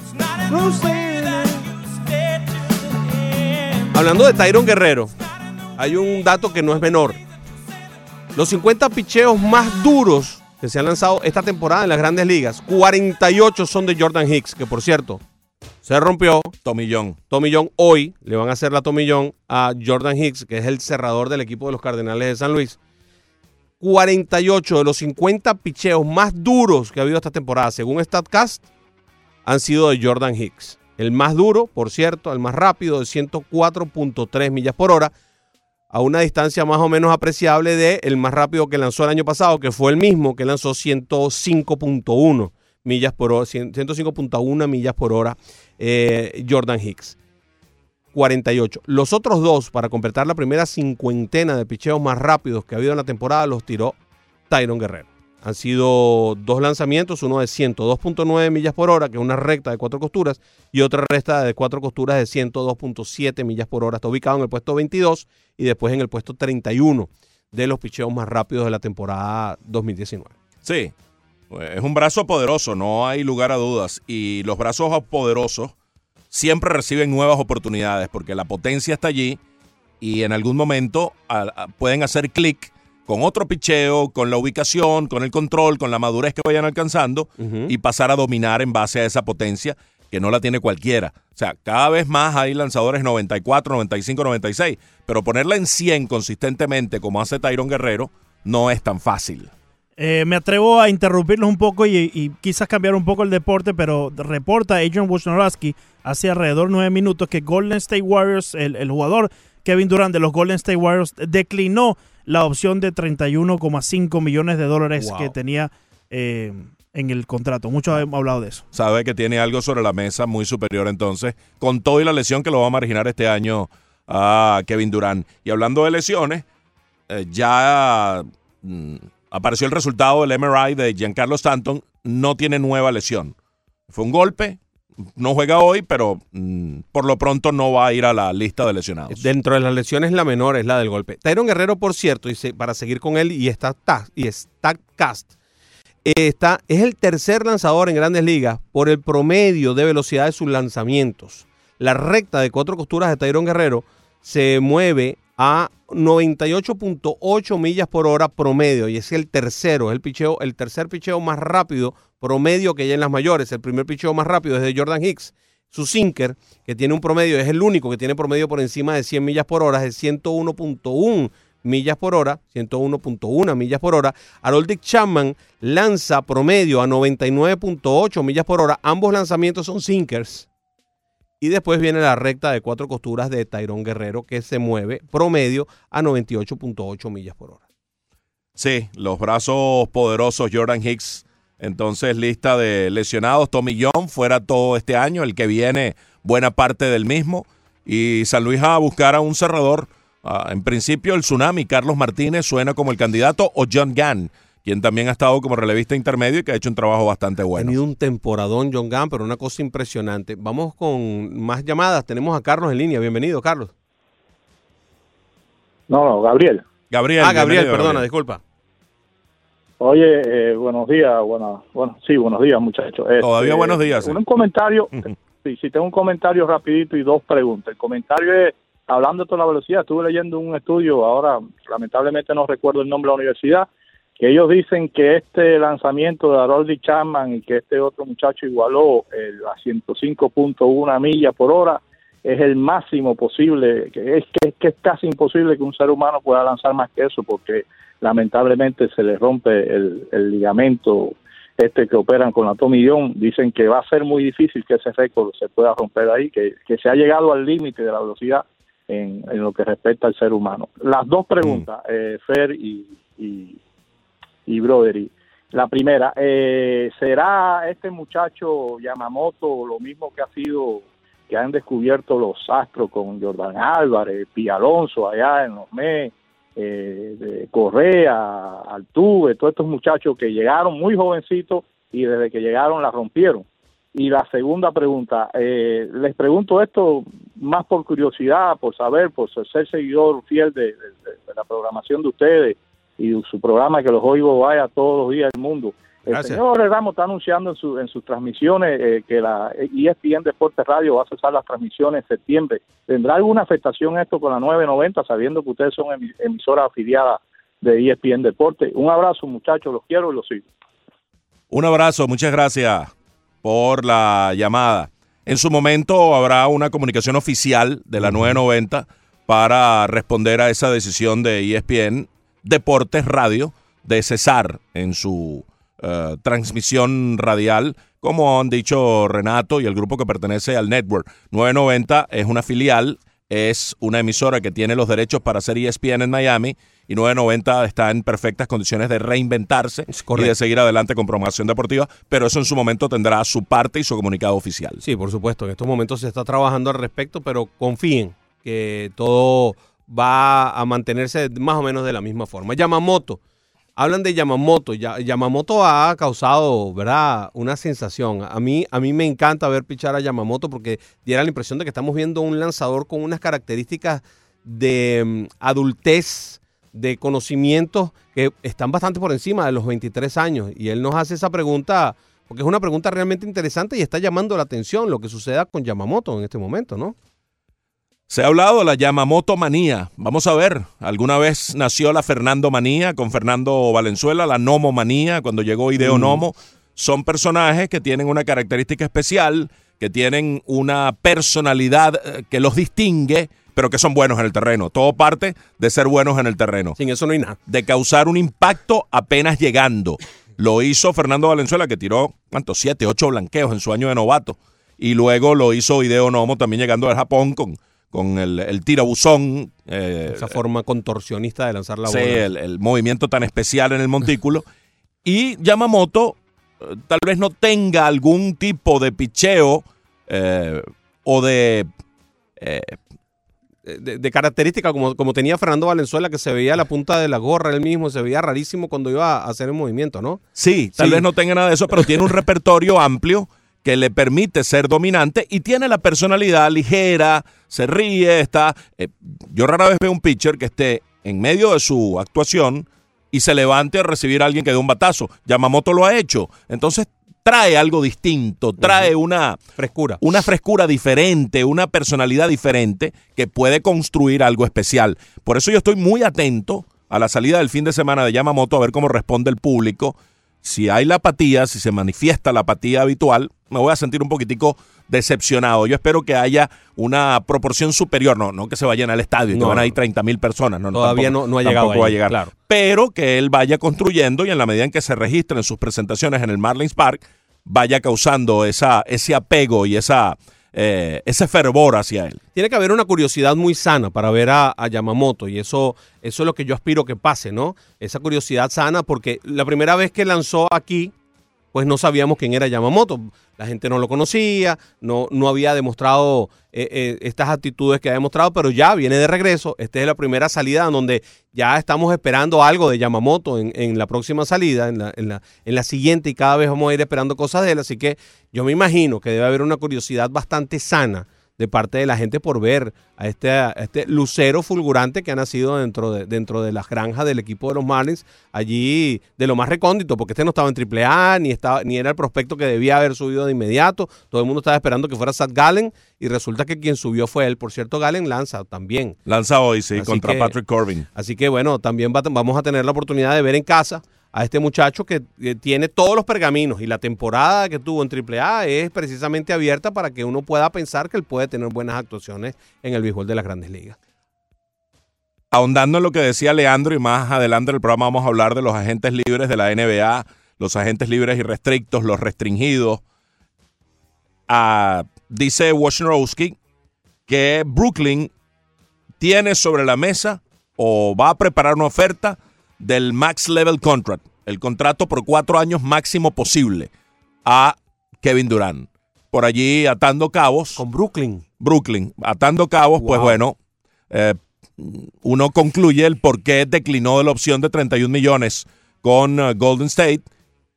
Hablando de Tyron Guerrero, hay un dato que no es menor. Los 50 picheos más duros que se han lanzado esta temporada en las grandes ligas, 48 son de Jordan Hicks, que por cierto, se rompió. Tomillón. Tomillón hoy le van a hacer la tomillón a Jordan Hicks, que es el cerrador del equipo de los Cardenales de San Luis. 48 de los 50 picheos más duros que ha habido esta temporada, según StatCast, han sido de Jordan Hicks. El más duro, por cierto, el más rápido de 104.3 millas por hora, a una distancia más o menos apreciable de el más rápido que lanzó el año pasado, que fue el mismo que lanzó 105.1 millas por hora, 100 105.1 millas por hora eh, Jordan Hicks. 48. Los otros dos, para completar la primera cincuentena de picheos más rápidos que ha habido en la temporada, los tiró Tyron Guerrero. Han sido dos lanzamientos, uno de 102.9 millas por hora, que es una recta de cuatro costuras, y otra recta de cuatro costuras de 102.7 millas por hora. Está ubicado en el puesto 22 y después en el puesto 31 de los picheos más rápidos de la temporada 2019. Sí, es un brazo poderoso, no hay lugar a dudas. Y los brazos poderosos siempre reciben nuevas oportunidades porque la potencia está allí y en algún momento pueden hacer clic con otro picheo, con la ubicación, con el control, con la madurez que vayan alcanzando y pasar a dominar en base a esa potencia que no la tiene cualquiera. O sea, cada vez más hay lanzadores 94, 95, 96, pero ponerla en 100 consistentemente como hace Tyron Guerrero no es tan fácil. Eh, me atrevo a interrumpirlos un poco y, y quizás cambiar un poco el deporte, pero reporta Adrian Wojnarowski hace alrededor de nueve minutos que Golden State Warriors, el, el jugador Kevin Durant de los Golden State Warriors, declinó la opción de 31,5 millones de dólares Wow. que tenía eh, en el contrato. Muchos hemos hablado de eso. Sabe que tiene algo sobre la mesa muy superior entonces, con todo y la lesión que lo va a marginar este año a Kevin Durant. Y hablando de lesiones, eh, ya mm, apareció el resultado del MRI de Giancarlo Stanton, no tiene nueva lesión. Fue un golpe, no juega hoy, pero mm, por lo pronto no va a ir a la lista de lesionados. Dentro de las lesiones, la menor es la del golpe. Tyron Guerrero, por cierto, para seguir con él, y está, y está cast. Está, es el tercer lanzador en grandes ligas por el promedio de velocidad de sus lanzamientos. La recta de cuatro costuras de Tyron Guerrero se mueve a 98.8 millas por hora promedio y es el tercero, es el picheo, el tercer picheo más rápido promedio que hay en las mayores. El primer picheo más rápido es de Jordan Hicks. Su sinker, que tiene un promedio, es el único que tiene promedio por encima de 100 millas por hora, es de 101.1 millas por hora, 101.1 millas por hora. Harold Chapman lanza promedio a 99.8 millas por hora. Ambos lanzamientos son sinkers. Y después viene la recta de cuatro costuras de Tyrón Guerrero, que se mueve promedio a 98.8 millas por hora. Sí, los brazos poderosos Jordan Hicks. Entonces, lista de lesionados. Tommy John fuera todo este año, el que viene buena parte del mismo. Y San Luis a buscar a un cerrador. Ah, en principio, el Tsunami, Carlos Martínez, suena como el candidato, o John Gann, quien también ha estado como relevista intermedio y que ha hecho un trabajo bastante Ha bueno. tenido un temporadón John Gunn, pero una cosa impresionante. Vamos con más llamadas. Tenemos a Carlos en línea. Bienvenido, Carlos. No, no, Gabriel. Gabriel. ah, Gabriel, perdona, Gabriel. disculpa. Oye, eh, buenos días, bueno, bueno, sí, buenos días, muchachos. Este, Todavía buenos días. Un comentario, sí, sí, tengo un comentario rapidito y dos preguntas. El comentario es, hablando de toda la velocidad, estuve leyendo un estudio, ahora lamentablemente no recuerdo el nombre de la universidad, que ellos dicen que este lanzamiento de Harold Chapman y que este otro muchacho igualó el, a 105.1 millas por hora es el máximo posible, que es que, que es casi imposible que un ser humano pueda lanzar más que eso porque lamentablemente se le rompe el, el ligamento este que operan con la Tommy John, dicen que va a ser muy difícil que ese récord se pueda romper ahí, que, que se ha llegado al límite de la velocidad en, en lo que respecta al ser humano. Las dos preguntas, eh, Fer y, y, y Brodery. La primera, eh, ¿será este muchacho Yamamoto lo mismo que ha sido, que han descubierto los astros con Jordan Álvarez, Pi Alonso allá en los MES, eh, Correa, Altuve, todos estos muchachos que llegaron muy jovencitos y desde que llegaron la rompieron? Y la segunda pregunta, eh, les pregunto esto más por curiosidad, por saber, por ser seguidor fiel de la programación de ustedes y su programa que los oigo vaya todos los días del mundo. El Gracias. señor Ramos está anunciando en, su- en sus transmisiones eh, que la ESPN Deportes Radio va a cesar las transmisiones en septiembre. ¿Tendrá alguna afectación esto con la 990, sabiendo que ustedes son emi- emisora afiliada de ESPN Deportes? Un abrazo, muchachos, los quiero y los sigo. Un abrazo, muchas gracias por la llamada. En su momento habrá una comunicación oficial de la 990 para responder a esa decisión de ESPN Deportes Radio de cesar en su eh, transmisión radial, como han dicho Renato y el grupo que pertenece al network. 990 es una filial, es una emisora que tiene los derechos para hacer ESPN en Miami y 990 está en perfectas condiciones de reinventarse y de seguir adelante con programación deportiva, pero eso en su momento tendrá su parte y su comunicado oficial. Sí, por supuesto. En estos momentos se está trabajando al respecto, pero confíen que todo va a mantenerse más o menos de la misma forma. Yamamoto. Hablan de Yamamoto. Ya- Yamamoto ha causado, ¿verdad? Una sensación. A mí, a mí me encanta ver pichar a Yamamoto porque diera la impresión de que estamos viendo un lanzador con unas características de mm, adultez, de conocimientos que están bastante por encima de los 23 años. Y él nos hace esa pregunta porque es una pregunta realmente interesante y está llamando la atención lo que suceda con Yamamoto en este momento, ¿no? Se ha hablado de la Yamamoto manía. Vamos a ver, alguna vez nació la Fernando manía con Fernando Valenzuela, la Nomo manía cuando llegó Ideo Nomo. Son personajes que tienen una característica especial, que tienen una personalidad eh, que los distingue, pero que son buenos en el terreno. Todo parte de ser buenos en el terreno. Sin eso no hay nada. De causar un impacto apenas llegando. Lo hizo Fernando Valenzuela, que tiró, ¿cuántos? Siete, ocho blanqueos en su año de novato. Y luego lo hizo Hideo Nomo también llegando del Japón con, con el, el tirabuzón. eh, Esa forma contorsionista de lanzar la Sí, bola. el, el movimiento tan especial en el montículo. y Yamamoto eh, tal vez no tenga algún tipo de picheo eh, o de... de, de característica como, como tenía Fernando Valenzuela, que se veía la punta de la gorra él mismo, se veía rarísimo cuando iba a hacer el movimiento, ¿no? sí, tal Sí. vez no tenga nada de eso, pero tiene un repertorio amplio que le permite ser dominante y tiene la personalidad ligera, se ríe, está... eh, yo rara vez veo un pitcher que esté en medio de su actuación y se levante a recibir a alguien que dé un batazo. Yamamoto lo ha hecho. Entonces trae algo distinto, trae una, Frescura. una frescura diferente, una personalidad diferente que puede construir algo especial. Por eso yo estoy muy atento a la salida del fin de semana de Yamamoto a ver cómo responde el público. Si hay la apatía, si se manifiesta la apatía habitual, me voy a sentir un poquitico decepcionado. Yo espero que haya una proporción superior, no, no que se vayan al estadio, y que No, van a ir 30 mil personas. No, Todavía tampoco- no- no ha llegado va a llegar. claro. Pero que él vaya construyendo y en la medida en que se registren sus presentaciones en el Marlins Park, vaya causando esa, ese apego y esa, eh, ese fervor hacia él. Tiene que haber una curiosidad muy sana para ver a, a Yamamoto y eso, eso es lo que yo aspiro que pase, ¿no? Esa curiosidad sana porque la primera vez que lanzó aquí, pues no sabíamos quién era Yamamoto. La gente no lo conocía, no, no había demostrado eh, eh, estas actitudes que ha demostrado, pero ya viene de regreso. Esta es la primera salida en donde ya estamos esperando algo de Yamamoto en, en la próxima salida, en la, en, la, en la siguiente, y cada vez vamos a ir esperando cosas de él. Así que yo me imagino que debe haber una curiosidad bastante sana de parte de la gente por ver a este, a este lucero fulgurante que ha nacido dentro de, dentro de las granjas del equipo de los Marlins, allí de lo más recóndito, porque este no estaba en AAA, ni, estaba, ni era el prospecto que debía haber subido de inmediato, todo el mundo estaba esperando que fuera Zach Gallen, y resulta que quien subió fue él. Por cierto, Gallen lanza también. Lanza hoy, sí, Así contra que- Patrick Corbin. Así que bueno, también va- vamos a tener la oportunidad de ver en casa a este muchacho que, tiene todos los pergaminos y la temporada que tuvo en AAA es precisamente abierta para que uno pueda pensar que él puede tener buenas actuaciones en el béisbol de las grandes ligas. ahondando en lo que decía Leandro y más adelante en el programa vamos a hablar de los agentes libres de la NBA, los agentes libres y restrictos, los restringidos. Ah, dice Wojnarowski que Brooklyn tiene sobre la mesa o va a preparar una oferta del max level contract, el contrato por cuatro años máximo posible a Kevin Durant. Por allí atando cabos. Con Brooklyn. Brooklyn, atando cabos, pues bueno, eh, uno concluye el por qué declinó de la opción de 31 millones con eh, Golden State,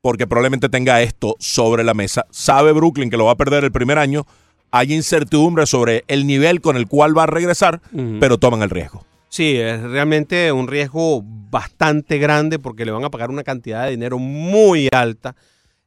porque probablemente tenga esto sobre la mesa. Sabe Brooklyn que lo va a perder el primer año, hay incertidumbre sobre el nivel con el cual va a regresar, pero toman el riesgo. Sí, es realmente un riesgo bastante grande porque le van a pagar una cantidad de dinero muy alta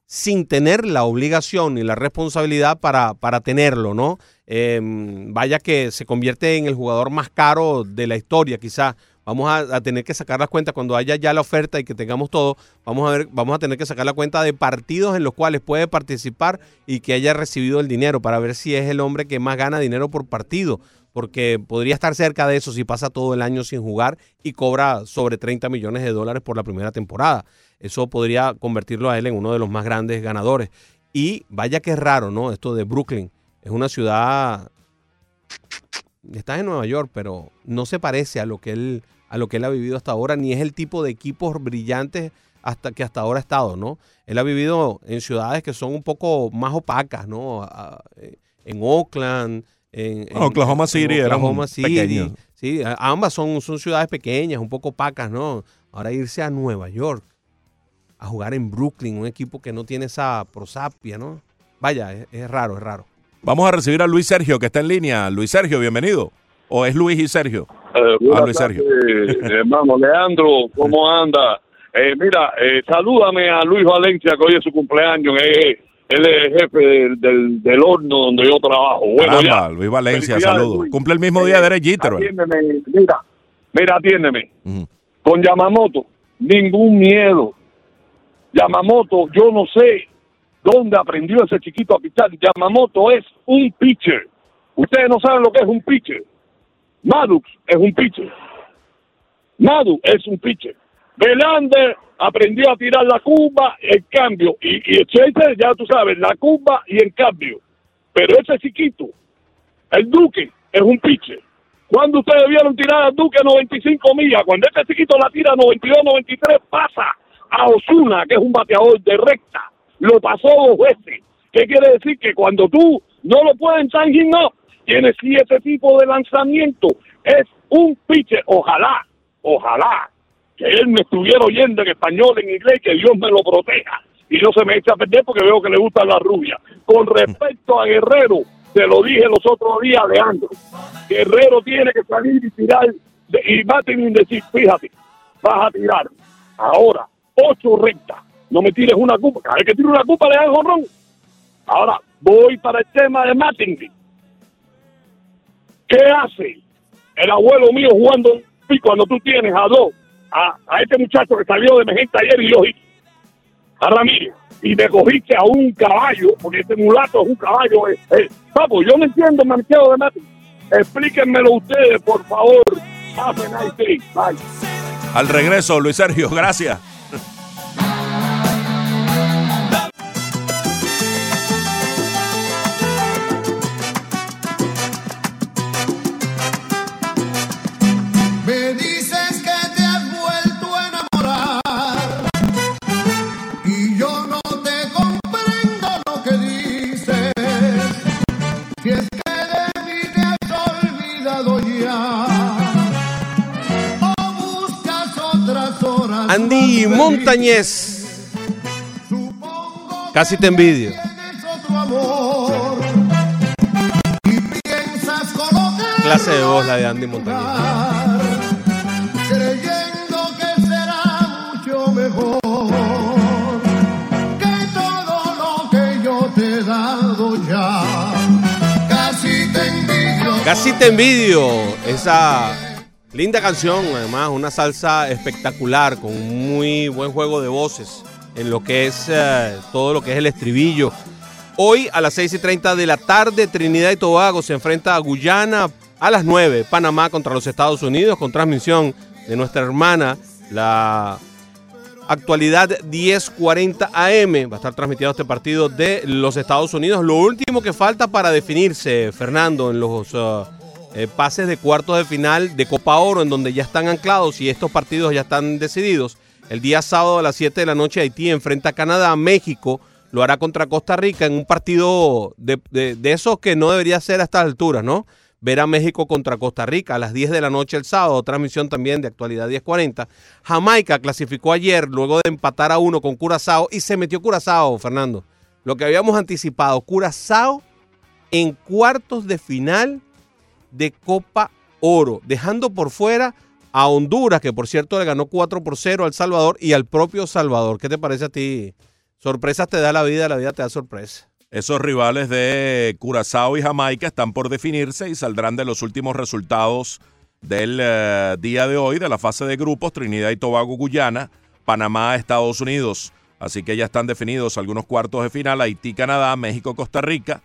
sin tener la obligación ni la responsabilidad para, para tenerlo, ¿no? Eh, vaya que se convierte en el jugador más caro de la historia, quizás. Vamos a, a tener que sacar las cuentas cuando haya ya la oferta y que tengamos todo. Vamos a ver, vamos a tener que sacar la cuenta de partidos en los cuales puede participar y que haya recibido el dinero para ver si es el hombre que más gana dinero por partido porque podría estar cerca de eso si pasa todo el año sin jugar y cobra sobre 30 millones de dólares por la primera temporada. Eso podría convertirlo a él en uno de los más grandes ganadores. Y vaya que es raro, ¿no? Esto de Brooklyn. Es una ciudad... Estás en Nueva York, pero no se parece a lo que él, a lo que él ha vivido hasta ahora, ni es el tipo de equipos brillantes hasta que hasta ahora ha estado, ¿no? Él ha vivido en ciudades que son un poco más opacas, ¿no? Eh, En Oakland, en, en- Oklahoma en City eran Oklahoma City. Sí, a- ambas son, son ciudades pequeñas, un poco opacas, ¿no? Ahora irse a Nueva York a jugar en Brooklyn, un equipo que no tiene esa prosapia, ¿no? Vaya, es, es raro, es raro. Vamos a recibir a Luis Sergio, que está en línea. Luis Sergio, bienvenido. ¿O es Luis y Sergio? Eh, buenas Ah, Luis Sergio. hermano Leandro, ¿cómo anda? Eh, mira, eh, salúdame a Luis Valencia, que hoy es su cumpleaños. eh, él es jefe del, del, del horno donde yo trabajo. Bueno, Caramba, ya. Luis Valencia, saludos. Cumple el mismo día de. ¿verdad? Atiéndeme, mira, mira, atiéndeme. Con Yamamoto, ningún miedo. Yamamoto, yo no sé dónde aprendió ese chiquito a pichar. Yamamoto es un pitcher. Ustedes no saben lo que es un pitcher. Madux es un pitcher. Madu es un pitcher. Belander aprendió a tirar la curva, el cambio. Y, y Chester, ya tú sabes, la curva y el cambio. Pero ese chiquito, el Duque, es un pitcher. Cuando ustedes vieron tirar al Duque a 95 millas, cuando este chiquito la tira a 92, 93, pasa a Osuna, que es un bateador de recta. Lo pasó dos veces. ¿Qué quiere decir? Que cuando tú no lo puedes en no, tiene siete tipos de lanzamiento. Es un pitcher. Ojalá, ojalá que él me estuviera oyendo en español, en inglés, que Dios me lo proteja y no se me eche a perder porque veo que le gusta la rubia. Con respecto a Guerrero, te lo dije los otros días, Leandro. Guerrero tiene que salir y tirar y Martin decir, fíjate, vas a tirar ahora ocho rectas. No me tires una cupa. Cada vez que tiro una cupa le dan jonrón. Ahora voy para el tema de Mattingly. ¿Qué hace el abuelo mío jugando y cuando tú tienes a dos, a, a este muchacho que salió de emergencia ayer y yo, a Ramírez, y me cogiste a un caballo, porque este mulato es un caballo. eh, eh. Papo, yo no entiendo mancheo de Mattingly. Explíquenmelo ustedes, por favor. Bye. Al regreso, Luis Sergio, gracias. Andy. Montañez. Supongo Casi te envidio. Clase de voz la de Andy Montañez. creyendo que será mucho mejor que todo lo que yo te he dado ya. Casi te envidio. Casi te envidio. Esa linda canción, además, una salsa espectacular con un muy buen juego de voces en lo que es eh, todo lo que es el estribillo. Hoy a las 6 y 30 de la tarde, Trinidad y Tobago se enfrenta a Guyana a las 9, Panamá contra los Estados Unidos, con transmisión de nuestra hermana, la actualidad 1040 AM. Va a estar transmitido este partido de los Estados Unidos. Lo último que falta para definirse, Fernando, en los uh, eh, pases de cuartos de final de Copa Oro, en donde ya están anclados y estos partidos ya están decididos. El día sábado a las 7 de la noche Haití enfrenta a Canadá, México lo hará contra Costa Rica en un partido de, de- de esos que no debería ser a estas alturas, ¿no? Ver a México contra Costa Rica a las 10 de la noche el sábado, transmisión también de actualidad 1040. Jamaica clasificó ayer luego de empatar a uno con Curazao y se metió Curazao, Fernando. Lo que habíamos anticipado, Curazao en cuartos de final de Copa Oro, dejando por fuera a Honduras, que por cierto le ganó 4 por 0 al Salvador y al propio Salvador. ¿Qué te parece a ti? Sorpresas te da la vida, la vida te da sorpresa. Esos rivales de Curazao y Jamaica están por definirse y saldrán de los últimos resultados del eh, día de hoy de la fase de grupos Trinidad y Tobago Guyana, Panamá Estados Unidos. Así que ya están definidos algunos cuartos de final, Haití Canadá, México Costa Rica.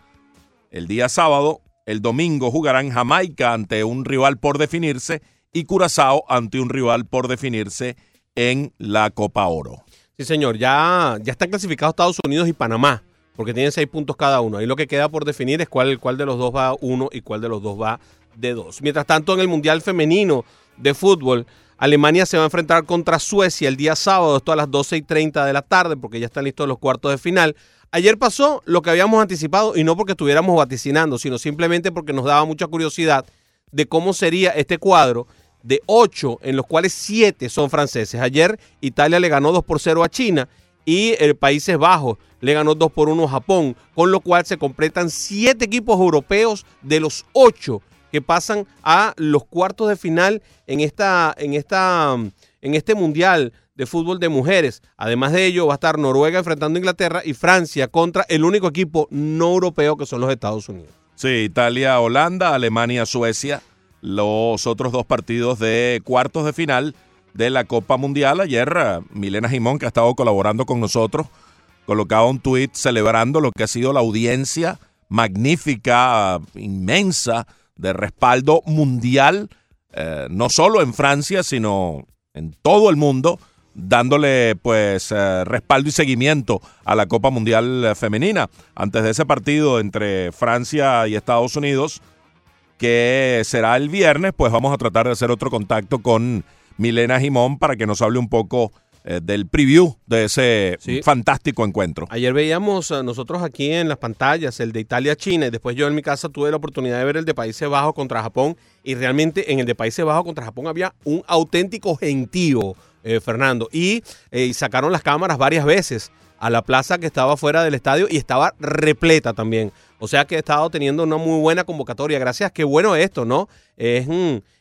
El día sábado, el domingo jugarán Jamaica ante un rival por definirse y Curazao ante un rival por definirse en la Copa Oro. Sí, señor, ya, ya están clasificados Estados Unidos y Panamá, porque tienen seis puntos cada uno. Ahí lo que queda por definir es cuál, de los dos va uno y cuál de los dos va de dos. Mientras tanto, en el Mundial Femenino de Fútbol, Alemania se va a enfrentar contra Suecia el día sábado, esto a las 12 y 30 de la tarde, porque ya están listos los cuartos de final. Ayer pasó lo que habíamos anticipado, y no porque estuviéramos vaticinando, sino simplemente porque nos daba mucha curiosidad de cómo sería este cuadro de ocho, en los cuales siete son franceses. Ayer Italia le ganó 2 por 0 a China y el Países Bajos le ganó 2 por 1 a Japón, con lo cual se completan siete equipos europeos de los ocho que pasan a los cuartos de final en esta, en esta, en este mundial de fútbol de mujeres. Además de ello, va a estar Noruega enfrentando a Inglaterra y Francia contra el único equipo no europeo que son los Estados Unidos. Sí, Italia, Holanda, Alemania, Suecia. Los otros dos partidos de cuartos de final de la Copa Mundial. Ayer eh, Milena Jimón, que ha estado colaborando con nosotros, colocaba un tuit celebrando lo que ha sido la audiencia magnífica, inmensa de respaldo mundial, eh, no solo en Francia, sino en todo el mundo, dándole pues eh, respaldo y seguimiento a la Copa Mundial eh, Femenina. Antes de ese partido entre Francia y Estados Unidos, que será el viernes, pues vamos a tratar de hacer otro contacto con Milena Jimón para que nos hable un poco eh, del preview de ese Sí. fantástico encuentro. Ayer veíamos a nosotros aquí en las pantallas el de Italia-China y después yo en mi casa tuve la oportunidad de ver el de Países Bajos contra Japón y realmente en el de Países Bajos contra Japón había un auténtico gentío, eh, Fernando, y, eh, y sacaron las cámaras varias veces a la plaza que estaba fuera del estadio y estaba repleta también. O sea que he estado teniendo una muy buena convocatoria. Gracias, qué bueno esto, ¿no? Es,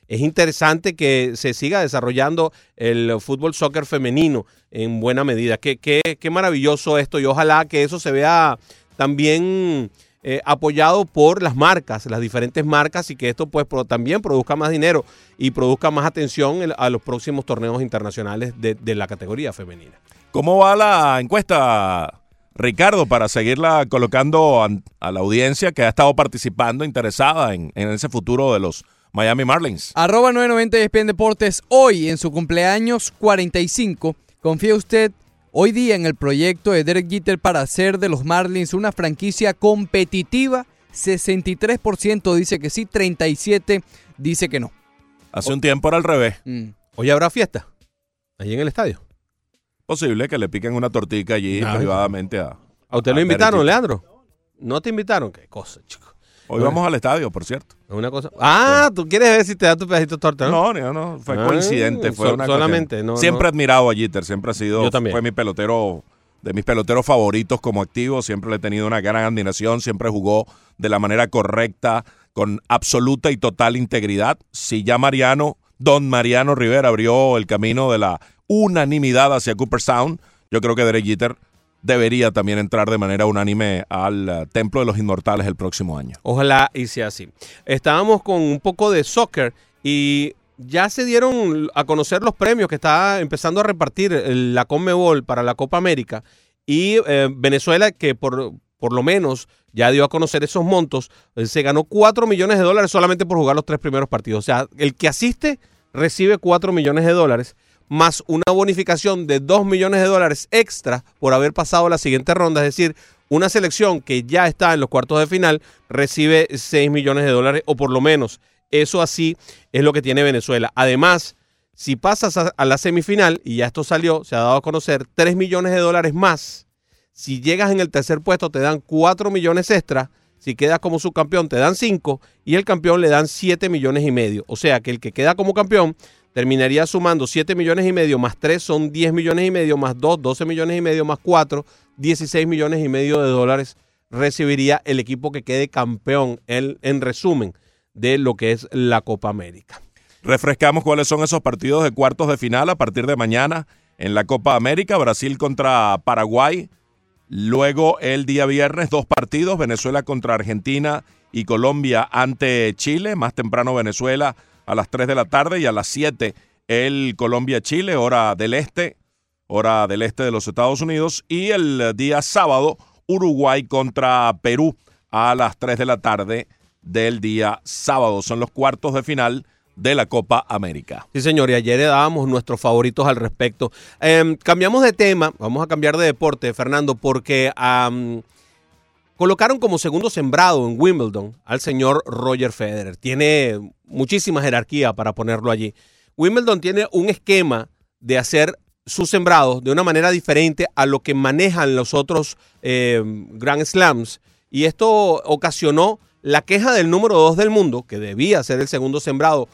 es interesante que se siga desarrollando el fútbol soccer femenino en buena medida. Qué, qué, qué maravilloso esto y ojalá que eso se vea también eh, apoyado por las marcas, las diferentes marcas y que esto pues pro- también produzca más dinero y produzca más atención en- a los próximos torneos internacionales de, de la categoría femenina. ¿Cómo va la encuesta, Ricardo, para seguirla colocando an- a la audiencia que ha estado participando, interesada en, en ese futuro de los Miami Marlins? Arroba 990 ESPN Deportes, hoy en su cumpleaños 45, ¿confía usted hoy día en el proyecto de Derek Jeter para hacer de los Marlins una franquicia competitiva? 63% dice que sí, 37% dice que no. Hace un tiempo era al revés. Mm. Hoy habrá fiesta, allí en el estadio. Posible que le piquen una tortica allí privadamente a... ¿A usted a lo invitaron. Leandro? ¿No te invitaron? Qué cosa, chico. Hoy vamos al estadio, por cierto. Una cosa. Ah, tú quieres ver si te da tu pedacito de torta, ¿no? No, no, fue Ah, coincidente. Fue so- una solamente, cuestión. no, Siempre no. he admirado a Jeter, siempre ha sido, Yo también. fue mi pelotero, de mis peloteros favoritos como activo, siempre le he tenido una gran admiración, siempre jugó de la manera correcta, con absoluta y total integridad. Si ya Mariano, don Mariano Rivera abrió el camino de la unanimidad hacia Cooperstown, yo creo que Derek Jeter debería también entrar de manera unánime al eh, Templo de los Inmortales el próximo año. Ojalá y sea así. Estábamos con un poco de soccer y ya se dieron a conocer los premios que está empezando a repartir el- la Conmebol para la Copa América y eh, Venezuela que por, por lo menos ya dio a conocer esos montos, eh, se ganó 4 millones de dólares solamente por jugar los tres primeros partidos. O sea, el que asiste recibe 4 millones de dólares más una bonificación de 2 millones de dólares extra por haber pasado la siguiente ronda, es decir, una selección que ya está en los cuartos de final recibe 6 millones de dólares o por lo menos eso así es lo que tiene Venezuela. Además, si pasas a, la semifinal, y ya esto salió, se ha dado a conocer, 3 millones de dólares más. Si llegas en el tercer puesto te dan 4 millones extra. Si quedas como subcampeón te dan 5 y el campeón le dan 7 millones y medio. O sea que el que queda como campeón terminaría sumando 7 millones y medio más 3 son 10 millones y medio más 2, 12 millones y medio más 4, 16 millones y medio de dólares recibiría el equipo que quede campeón en, en resumen de lo que es la Copa América. Refrescamos cuáles son esos partidos de cuartos de final a partir de mañana en la Copa América. Brasil contra Paraguay. Luego el día viernes dos partidos. Venezuela contra Argentina y Colombia ante Chile. Más temprano Venezuela a las 3 de la tarde y a las 7 el Colombia-Chile, hora del este, hora del este de los Estados Unidos. Y el día sábado Uruguay contra Perú a las 3 de la tarde del día sábado. Son los cuartos de final de la Copa América. Sí, señor, y ayer dábamos nuestros favoritos al respecto. Em, cambiamos de tema, vamos a cambiar de deporte, Fernando, porque am, colocaron como segundo sembrado en Wimbledon al señor Roger Federer. Tiene muchísima jerarquía para ponerlo allí. Wimbledon tiene un esquema de hacer sus sembrados de una manera diferente a lo que manejan los otros eh, Grand Slams. Y esto ocasionó la queja del número 2 del mundo, que debía ser el segundo sembrado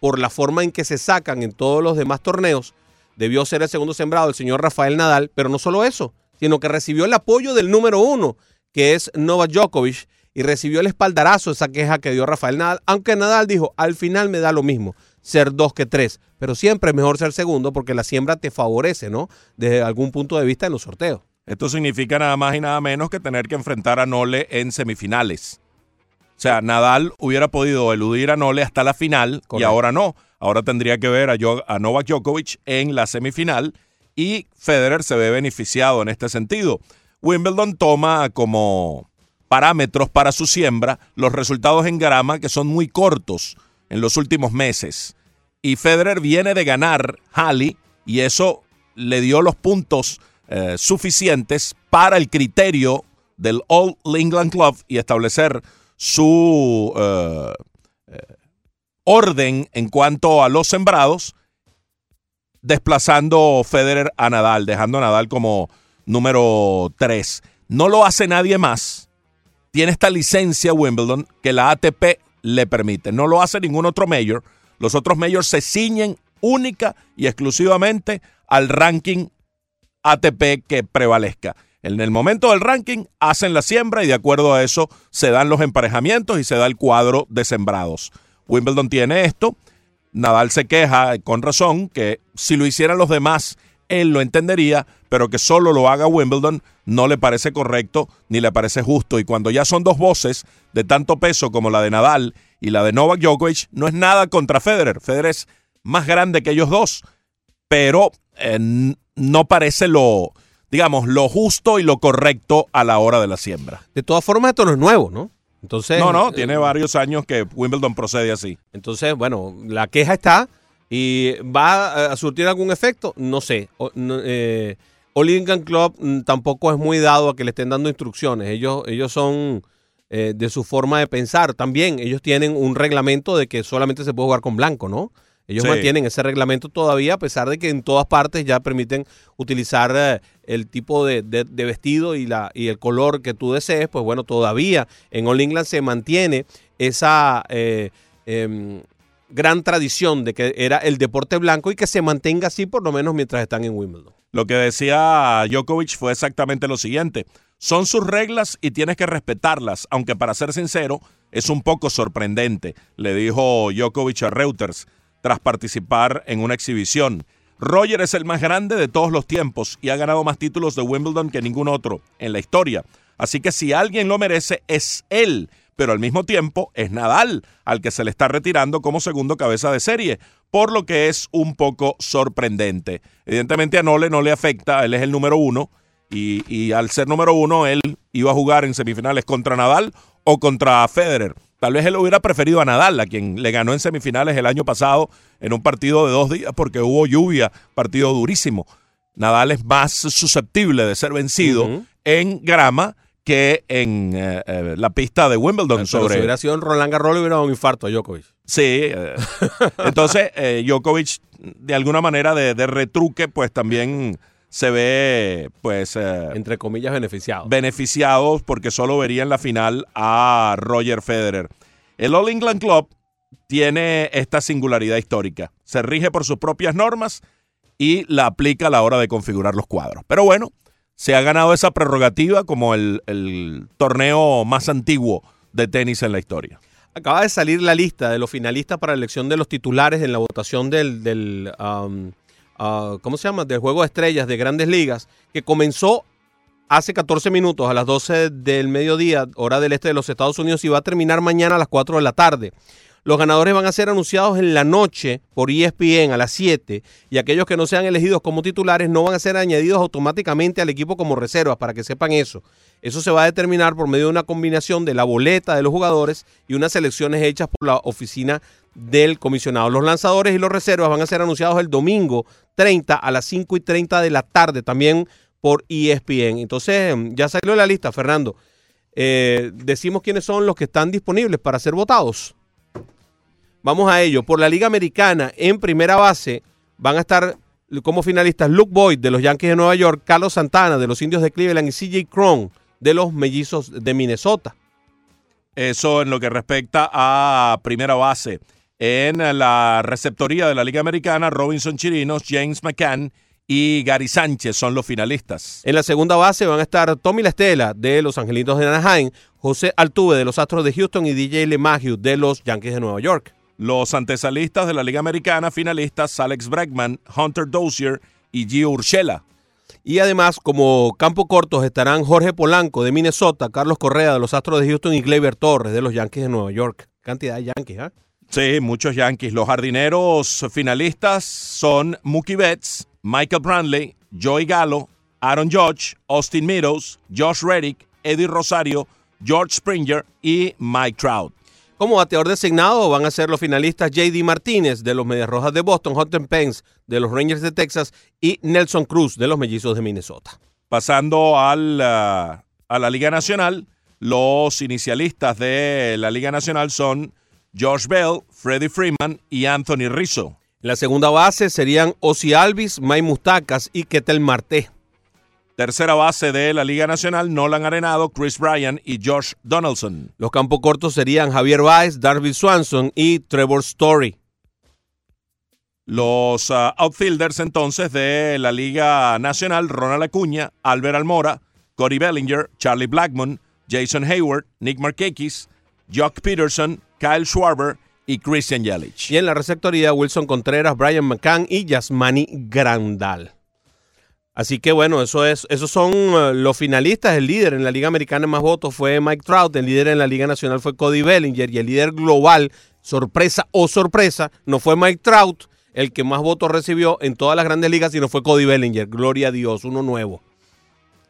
por la forma en que se sacan en todos los demás torneos. Debió ser el segundo sembrado el señor Rafael Nadal, pero no solo eso, sino que recibió el apoyo del número uno, que es Novak Djokovic, y recibió el espaldarazo esa queja que dio Rafael Nadal, aunque Nadal dijo, al final me da lo mismo ser dos que tres, pero siempre es mejor ser segundo porque la siembra te favorece, ¿no? Desde algún punto de vista en los sorteos. Esto significa nada más y nada menos que tener que enfrentar a Nole en semifinales. O sea, Nadal hubiera podido eludir a Nole hasta la final y ahora no. Ahora tendría que ver a, Jo- a Novak Djokovic en la semifinal y Federer se ve beneficiado en este sentido. Wimbledon toma como parámetros para su siembra los resultados en grama que son muy cortos en los últimos meses. Y Federer viene de ganar Halley y eso le dio los puntos eh, suficientes para el criterio del All England Club y establecer su eh, eh, orden en cuanto a los sembrados, desplazando Federer a Nadal, dejando a Nadal como número 3. No lo hace nadie más. Tiene esta licencia Wimbledon que la ATP le permite. No lo hace ningún otro mayor. Los otros mayors se ciñen única y exclusivamente al ranking ATP que prevalezca. En el momento del ranking hacen la siembra y de acuerdo a eso se dan los emparejamientos y se da el cuadro de sembrados. Wimbledon tiene esto. Nadal se queja con razón que si lo hicieran los demás él lo entendería, pero que solo lo haga Wimbledon no le parece correcto ni le parece justo. Y cuando ya son dos voces de tanto peso como la de Nadal y la de Novak Djokovic, no es nada contra Federer. Federer es más grande que ellos dos, pero eh, no parece lo, digamos, lo justo y lo correcto a la hora de la siembra. De todas formas, esto no es nuevo, ¿no? Entonces, No, no, eh, tiene varios años que Wimbledon procede así. Entonces, bueno, la queja está y va a surtir algún efecto, no sé. O- no, eh, All England Club mm, tampoco es muy dado a que le estén dando instrucciones. Ellos, ellos son eh, de su forma de pensar. También ellos tienen un reglamento de que solamente se puede jugar con blanco, ¿no? Ellos Sí. mantienen ese reglamento todavía, a pesar de que en todas partes ya permiten utilizar eh, el tipo de, de- de vestido y, la, y el color que tú desees. Pues bueno, todavía en All England se mantiene esa eh, em, gran tradición de que era el deporte blanco y que se mantenga así por lo menos mientras están en Wimbledon. Lo que decía Djokovic fue exactamente lo siguiente. Son sus reglas y tienes que respetarlas, aunque para ser sincero, es un poco sorprendente, le dijo Djokovic a Reuters tras participar en una exhibición. Roger es el más grande de todos los tiempos y ha ganado más títulos de Wimbledon que ningún otro en la historia. Así que si alguien lo merece, es él. Pero al mismo tiempo es Nadal, al que se le está retirando como segundo cabeza de serie, por lo que es un poco sorprendente. Evidentemente a Nole no le afecta, él es el número uno, y, y al ser número uno, él iba a jugar en semifinales contra Nadal o contra Federer. Tal vez él hubiera preferido a Nadal, a quien le ganó en semifinales el año pasado en un partido de dos días porque hubo lluvia, partido durísimo. Nadal es más susceptible de ser vencido en grama que en eh, eh, la pista de Wimbledon Pero sobre si hubiera sido en Roland Garros le hubiera dado un infarto a Djokovic. Sí. eh, entonces, Djokovic, de alguna manera de, de retruque, pues también se ve, pues, Entre comillas, beneficiado. beneficiado porque solo vería en la final a Roger Federer. El All England Club tiene esta singularidad histórica. Se rige por sus propias normas y la aplica a la hora de configurar los cuadros. Pero bueno, se ha ganado esa prerrogativa como el, el torneo más antiguo de tenis en la historia. Acaba de salir la lista de los finalistas para la elección de los titulares en la votación del, del um, ah, ¿cómo se llama? Del Juego de Estrellas de Grandes Ligas, que comenzó hace 14 minutos a las 12 del mediodía, hora del este de los Estados Unidos, y va a terminar mañana a las 4 de la tarde. Los ganadores van a ser anunciados en la noche por ESPN a las 7 y aquellos que no sean elegidos como titulares no van a ser añadidos automáticamente al equipo como reservas, para que sepan eso. Eso se va a determinar por medio de una combinación de la boleta de los jugadores y unas selecciones hechas por la oficina del comisionado. Los lanzadores y los reservas van a ser anunciados el domingo 30 a las 5 y 30 de la tarde, también por ESPN. Entonces, ya salió la lista, Fernando. Eh, decimos quiénes son los que están disponibles para ser votados. Vamos a ello. Por la Liga Americana, en primera base, van a estar como finalistas Luke Boyd de los Yankees de Nueva York, Carlos Santana de los Indios de Cleveland y CJ Cron de los Mellizos de Minnesota. Eso en lo que respecta a primera base. En la receptoría de la Liga Americana, Robinson Chirinos, James McCann y Gary Sánchez son los finalistas. En la segunda base van a estar Tommy La Estela de los Angelitos de Anaheim, José Altuve de los Astros de Houston y DJ LeMahieu de los Yankees de Nueva York. Los antesalistas de la Liga Americana, finalistas Alex Bregman, Hunter Dozier y Gio Urshela. Y además, como campo cortos, estarán Jorge Polanco de Minnesota, Carlos Correa de los Astros de Houston y Gleyber Torres de los Yankees de Nueva York. Cantidad de Yankees, ¿ah? Sí, muchos Yankees. Los jardineros finalistas son Mookie Betts, Michael Brantley, Joey Gallo, Aaron Judge, Austin Meadows, Josh Reddick, Eddie Rosario, George Springer y Mike Trout. Como bateador designado van a ser los finalistas JD Martínez de los Medias Rojas de Boston, Hunter Pence de los Rangers de Texas y Nelson Cruz de los Mellizos de Minnesota. Pasando al, ah, a la Liga Nacional, los inicialistas de la Liga Nacional son Josh Bell, Freddie Freeman y Anthony Rizzo. En la segunda base serían Ozzy Alvis, May Mustacas y Ketel Marte. Tercera base de la Liga Nacional, Nolan Arenado, Chris Bryan y Josh Donaldson. Los campos cortos serían Javier Baez, Darby Swanson y Trevor Story. Los ah, outfielders entonces de la Liga Nacional, Ronald Acuña, Albert Almora, Cody Bellinger, Charlie Blackmon, Jason Hayward, Nick Markakis, Jock Peterson, Kyle Schwarber y Christian Yelich. Y en la receptoría, Wilson Contreras, Brian McCann y Yasmani Grandal. Así que bueno, eso es, esos son uh, los finalistas. El líder en la Liga Americana en más votos fue Mike Trout, el líder en la Liga Nacional fue Cody Bellinger y el líder global, sorpresa o sorpresa, no fue Mike Trout el que más votos recibió en todas las grandes ligas, sino fue Cody Bellinger. Gloria a Dios, uno nuevo.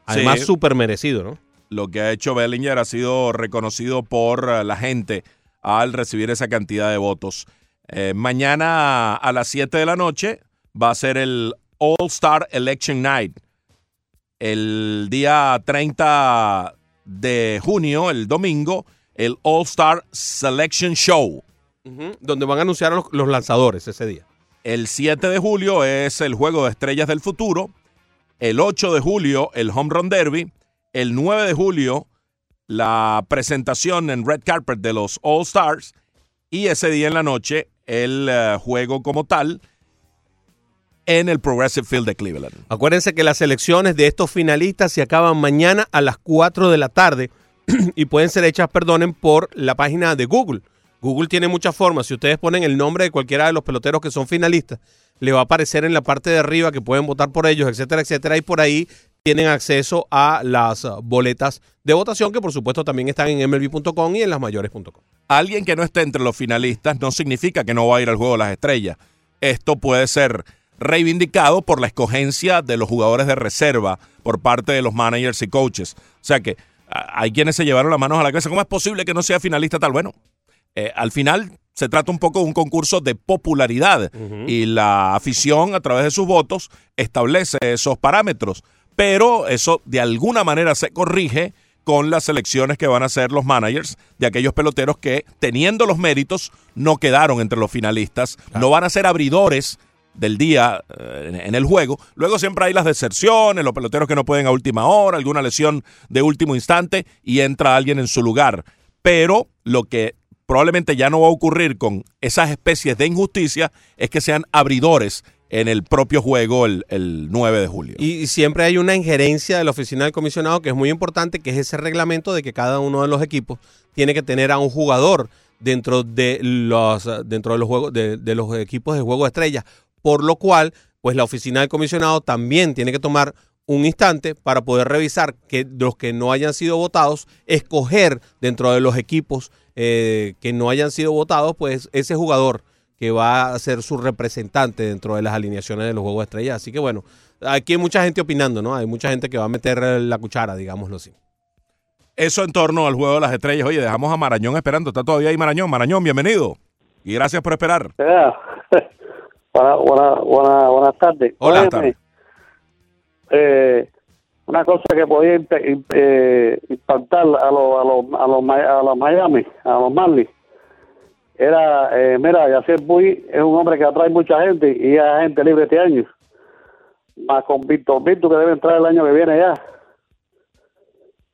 Además, Sí. súper merecido, ¿no? Lo que ha hecho Bellinger ha sido reconocido por eh, la gente al recibir esa cantidad de votos. Eh, mañana a las 7 de la noche va a ser el All Star Election Night. El día 30 de junio, el domingo, el All Star Selection Show. Donde van a anunciar a los, los lanzadores ese día. El 7 de julio es el Juego de Estrellas del Futuro. El 8 de julio, el Home Run Derby. El 9 de julio, la presentación en Red Carpet de los All Stars. Y ese día en la noche, el eh, juego como tal en el Progressive Field de Cleveland. Acuérdense que las elecciones de estos finalistas se acaban mañana a las 4 de la tarde y pueden ser hechas, perdonen, por la página de Google. Google tiene muchas formas. Si ustedes ponen el nombre de cualquiera de los peloteros que son finalistas, le va a aparecer en la parte de arriba que pueden votar por ellos, etcétera, etcétera. Y por ahí tienen acceso a las uh, boletas de votación que por supuesto también están en mlb.com y en lasmayores.com. Alguien que no esté entre los finalistas no significa que no va a ir al Juego de las Estrellas. Esto puede ser reivindicado por la escogencia de los jugadores de reserva por parte de los managers y coaches. O sea que hay quienes se llevaron las manos a la cabeza. ¿Cómo es posible que no sea finalista tal? Bueno, eh, al final se trata un poco de un concurso de popularidad y la afición a través de sus votos establece esos parámetros. Pero eso de alguna manera se corrige con las elecciones que van a hacer los managers de aquellos peloteros que, teniendo los méritos, no quedaron entre los finalistas, no van a ser abridores del día eh, en- el juego. Luego siempre hay las deserciones, los peloteros que no pueden a última hora, alguna lesión de último instante y entra alguien en su lugar. Pero lo que probablemente ya no va a ocurrir con esas especies de injusticia es que sean abridores en el propio juego el, el 9 de julio. Y siempre hay una injerencia de la oficina del comisionado que es muy importante, que es ese reglamento de que cada uno de los equipos tiene que tener a un jugador dentro de los dentro de los juegos de, de los equipos de juego estrellas, por lo cual, pues la oficina del comisionado también tiene que tomar un instante para poder revisar que los que no hayan sido votados, escoger dentro de los equipos eh, que no hayan sido votados, pues ese jugador que va a ser su representante dentro de las alineaciones de los Juegos de Estrellas. Así que bueno, aquí hay mucha gente opinando, ¿no? Hay mucha gente que va a meter la cuchara, digámoslo así. Eso en torno al juego de las estrellas. Oye, dejamos a Marañón esperando. Está todavía ahí Marañón. Marañón, bienvenido. Y gracias por esperar. Ya. Buena- buena- buena- buenas tardes. Hola. Óyeme, eh, una cosa que podía eh, impactar a los a los a los, a los Miami, a los Marlins, era, eh, mira, Yacier Puy es un hombre que atrae mucha gente y es gente libre este año. Más con Víctor Víctor que debe entrar el año que viene ya.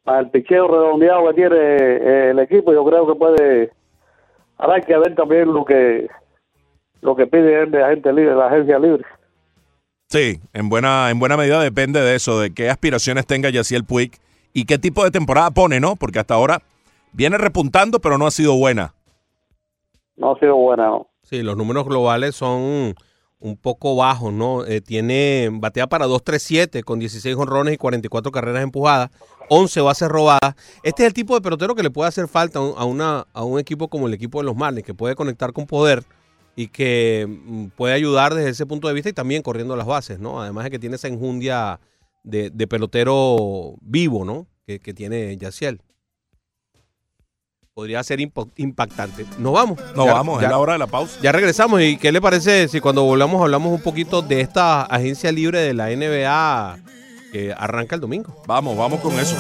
Más el picheo redondeado que tiene eh, el equipo, yo creo que puede. Ahora hay que ver también lo que lo que pide él de agente libre, la agencia libre. Sí, en buena, en buena medida depende de eso, de qué aspiraciones tenga Yaciel Puig y qué tipo de temporada pone, ¿no? Porque hasta ahora viene repuntando, pero no ha sido buena. No ha sido buena, ¿no? Sí, los números globales son un poco bajos, ¿no? Eh, tiene batea para 2.37 con 16 honrones y 44 carreras empujadas, 11 bases robadas. Este es el tipo de pelotero que le puede hacer falta a un- a, una, a un equipo como el equipo de los Marlins, que puede conectar con poder y que mm, puede ayudar desde ese punto de vista y también corriendo las bases, ¿no? Además de que tiene esa enjundia de, de pelotero vivo, ¿no? Que, que tiene Yaciel. podría ser impactante. Nos vamos. Nos Ya- vamos, ya- es la hora de la pausa. Ya regresamos. ¿Y qué le parece si cuando volvamos hablamos un poquito de esta agencia libre de la NBA que arranca el domingo? Vamos, vamos con eso.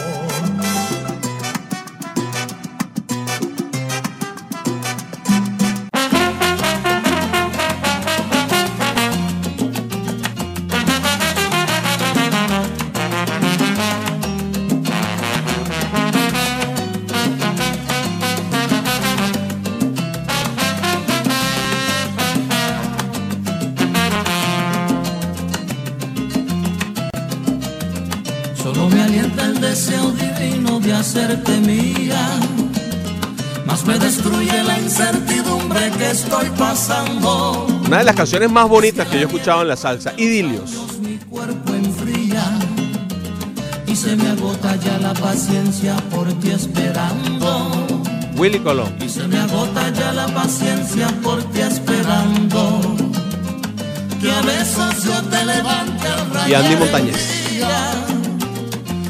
Estoy pasando. Una de las canciones más bonitas que yo he escuchado en la salsa, Idilios. Mi cuerpo enfría y se me agota ya la paciencia por ti esperando. Willy Colón. Y se me agota ya la paciencia por ti esperando. Que a veces yo te levante al rayar Y Andy Montañez. día,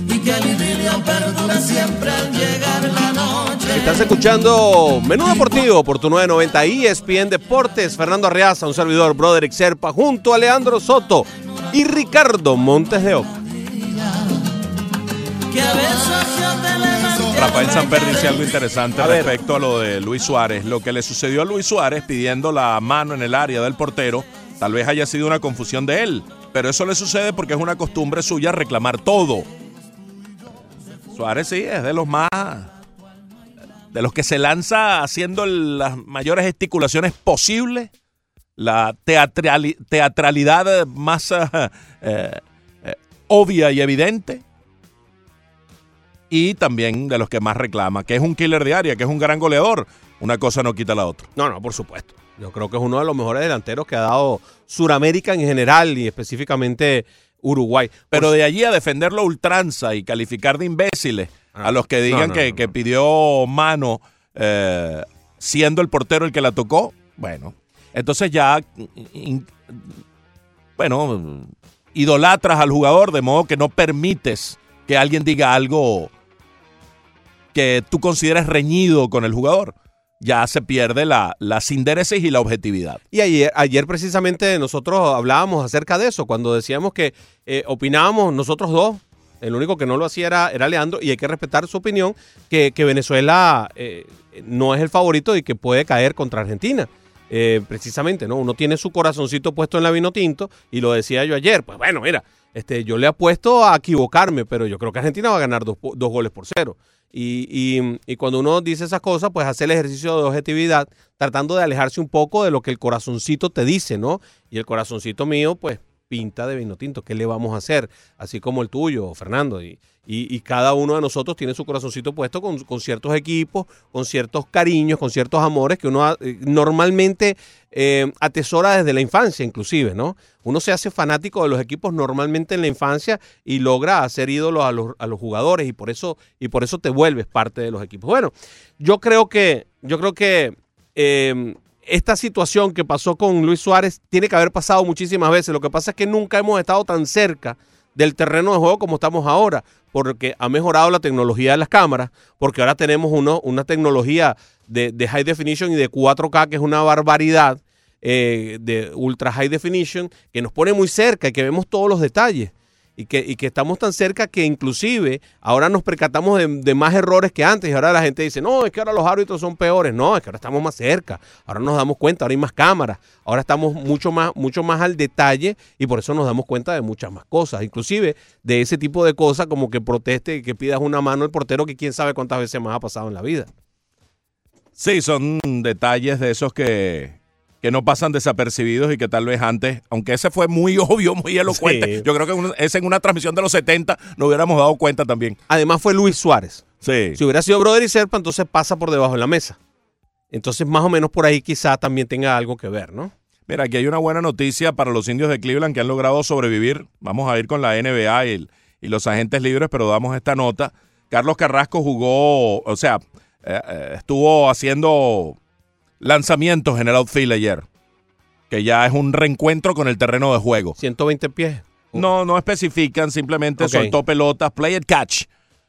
Y que el idilio perdure siempre al llegar la noche. Estás escuchando Menú Deportivo por tu 990 ESPN Deportes. Fernando Arriaza, un servidor, Broderick Serpa, junto a Leandro Soto y Ricardo Montes de Oca. Rafael Samper dice algo interesante A ver. respecto a lo de Luis Suárez. Lo que le sucedió a Luis Suárez pidiendo la mano en el área del portero, tal vez haya sido una confusión de él. Pero eso le sucede porque es una costumbre suya reclamar todo. Suárez sí es de los más. De los que se lanza haciendo las mayores gesticulaciones posibles. La teatrali- teatralidad más eh, eh, obvia y evidente y también de los que más reclama, que es un killer de área, que es un gran goleador. Una cosa no quita la otra. No, no, por supuesto. Yo creo que es uno de los mejores delanteros que ha dado Suramérica en general y específicamente Uruguay. Pero de allí a defenderlo ultranza y calificar de imbéciles a los que digan no, que, no, que pidió mano eh, siendo el portero el que la tocó, bueno, entonces ya, in- bueno, idolatras al jugador de modo que no permites que alguien diga algo que tú consideres reñido con el jugador. Ya se pierde la, la sindéresis y la objetividad. Y ayer, ayer precisamente nosotros hablábamos acerca de eso, cuando decíamos que eh, opinábamos nosotros dos, el único que no lo hacía era, era Leandro, y hay que respetar su opinión, que, que Venezuela eh, no es el favorito y que puede caer contra Argentina. Eh, precisamente, ¿no? Uno tiene su corazoncito puesto en la vino tinto, y lo decía yo ayer, pues bueno, mira, este, yo le apuesto a equivocarme, pero yo creo que Argentina va a ganar dos, dos goles por cero. Y, y- y cuando uno dice esas cosas, pues hace el ejercicio de objetividad, tratando de alejarse un poco de lo que el corazoncito te dice, ¿no? Y el corazoncito mío, pues pinta de vino tinto. ¿Qué le vamos a hacer? Así como el tuyo, Fernando. Y, y- cada uno de nosotros tiene su corazoncito puesto con, con ciertos equipos, con ciertos cariños, con ciertos amores que uno ah, eh, normalmente eh, atesora desde la infancia, inclusive, ¿no? Uno se hace fanático de los equipos normalmente en la infancia y logra hacer ídolos a los, a los jugadores y por eso y por eso te vuelves parte de los equipos. Bueno, yo creo que yo creo que eh, esta situación que pasó con Luis Suárez tiene que haber pasado muchísimas veces. Lo que pasa es que nunca hemos estado tan cerca del terreno de juego como estamos ahora, porque ha mejorado la tecnología de las cámaras, porque ahora tenemos uno, una tecnología de, high definition y de 4K que es una barbaridad, eh, de ultra high definition, que nos pone muy cerca y que vemos todos los detalles. Y que, y que estamos tan cerca que inclusive ahora nos percatamos de, de más errores que antes y ahora la gente dice, no, es que ahora los árbitros son peores. No, es que ahora estamos más cerca, ahora nos damos cuenta, ahora hay más cámaras, ahora estamos mucho más, mucho más al detalle y por eso nos damos cuenta de muchas más cosas, inclusive de ese tipo de cosas como que proteste y que pidas una mano al portero que quién sabe cuántas veces más ha pasado en la vida. Sí, son detalles de esos que, que no pasan desapercibidos y que tal vez antes, aunque ese fue muy obvio, muy elocuente, Sí. yo creo que ese en una transmisión de los 70 nos hubiéramos dado cuenta también. Además fue Luis Suárez. Sí. Si hubiera sido Brother y Serpa, entonces pasa por debajo de la mesa. Entonces más o menos por ahí quizá también tenga algo que ver, ¿no? Mira, aquí hay una buena noticia para los indios de Cleveland que han logrado sobrevivir. Vamos a ir con la NBA y, el- y los agentes libres, pero damos esta nota. Carlos Carrasco jugó, o sea, eh, eh, estuvo haciendo lanzamientos en el outfield ayer, que ya es un reencuentro con el terreno de juego. 120 pies. No, no especifican, simplemente soltó pelotas, play it catch.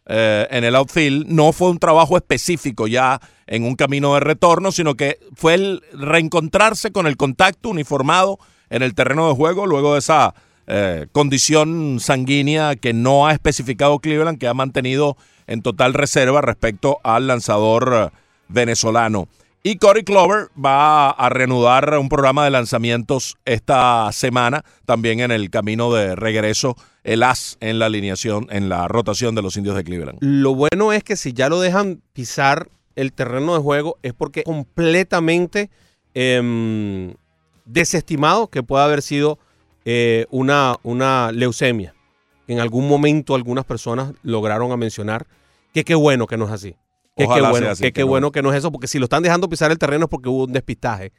eh, en el outfield. No fue un trabajo específico ya en un camino de retorno, sino que fue el reencontrarse con el contacto uniformado en el terreno de juego luego de esa eh, condición sanguínea que no ha especificado Cleveland, que ha mantenido en total reserva respecto al lanzador eh, venezolano. Y Corey Clover va a reanudar un programa de lanzamientos esta semana, también en el camino de regreso, el as en la alineación, en la rotación de los indios de Cleveland. Lo bueno es que si ya lo dejan pisar el terreno de juego es porque completamente em, desestimado que pueda haber sido eh, una, una leucemia. En algún momento algunas personas lograron a mencionar que qué bueno que no es así. Que qué bueno, sea así, que no. bueno que no es eso, porque si lo están dejando pisar el terreno es porque hubo un despistaje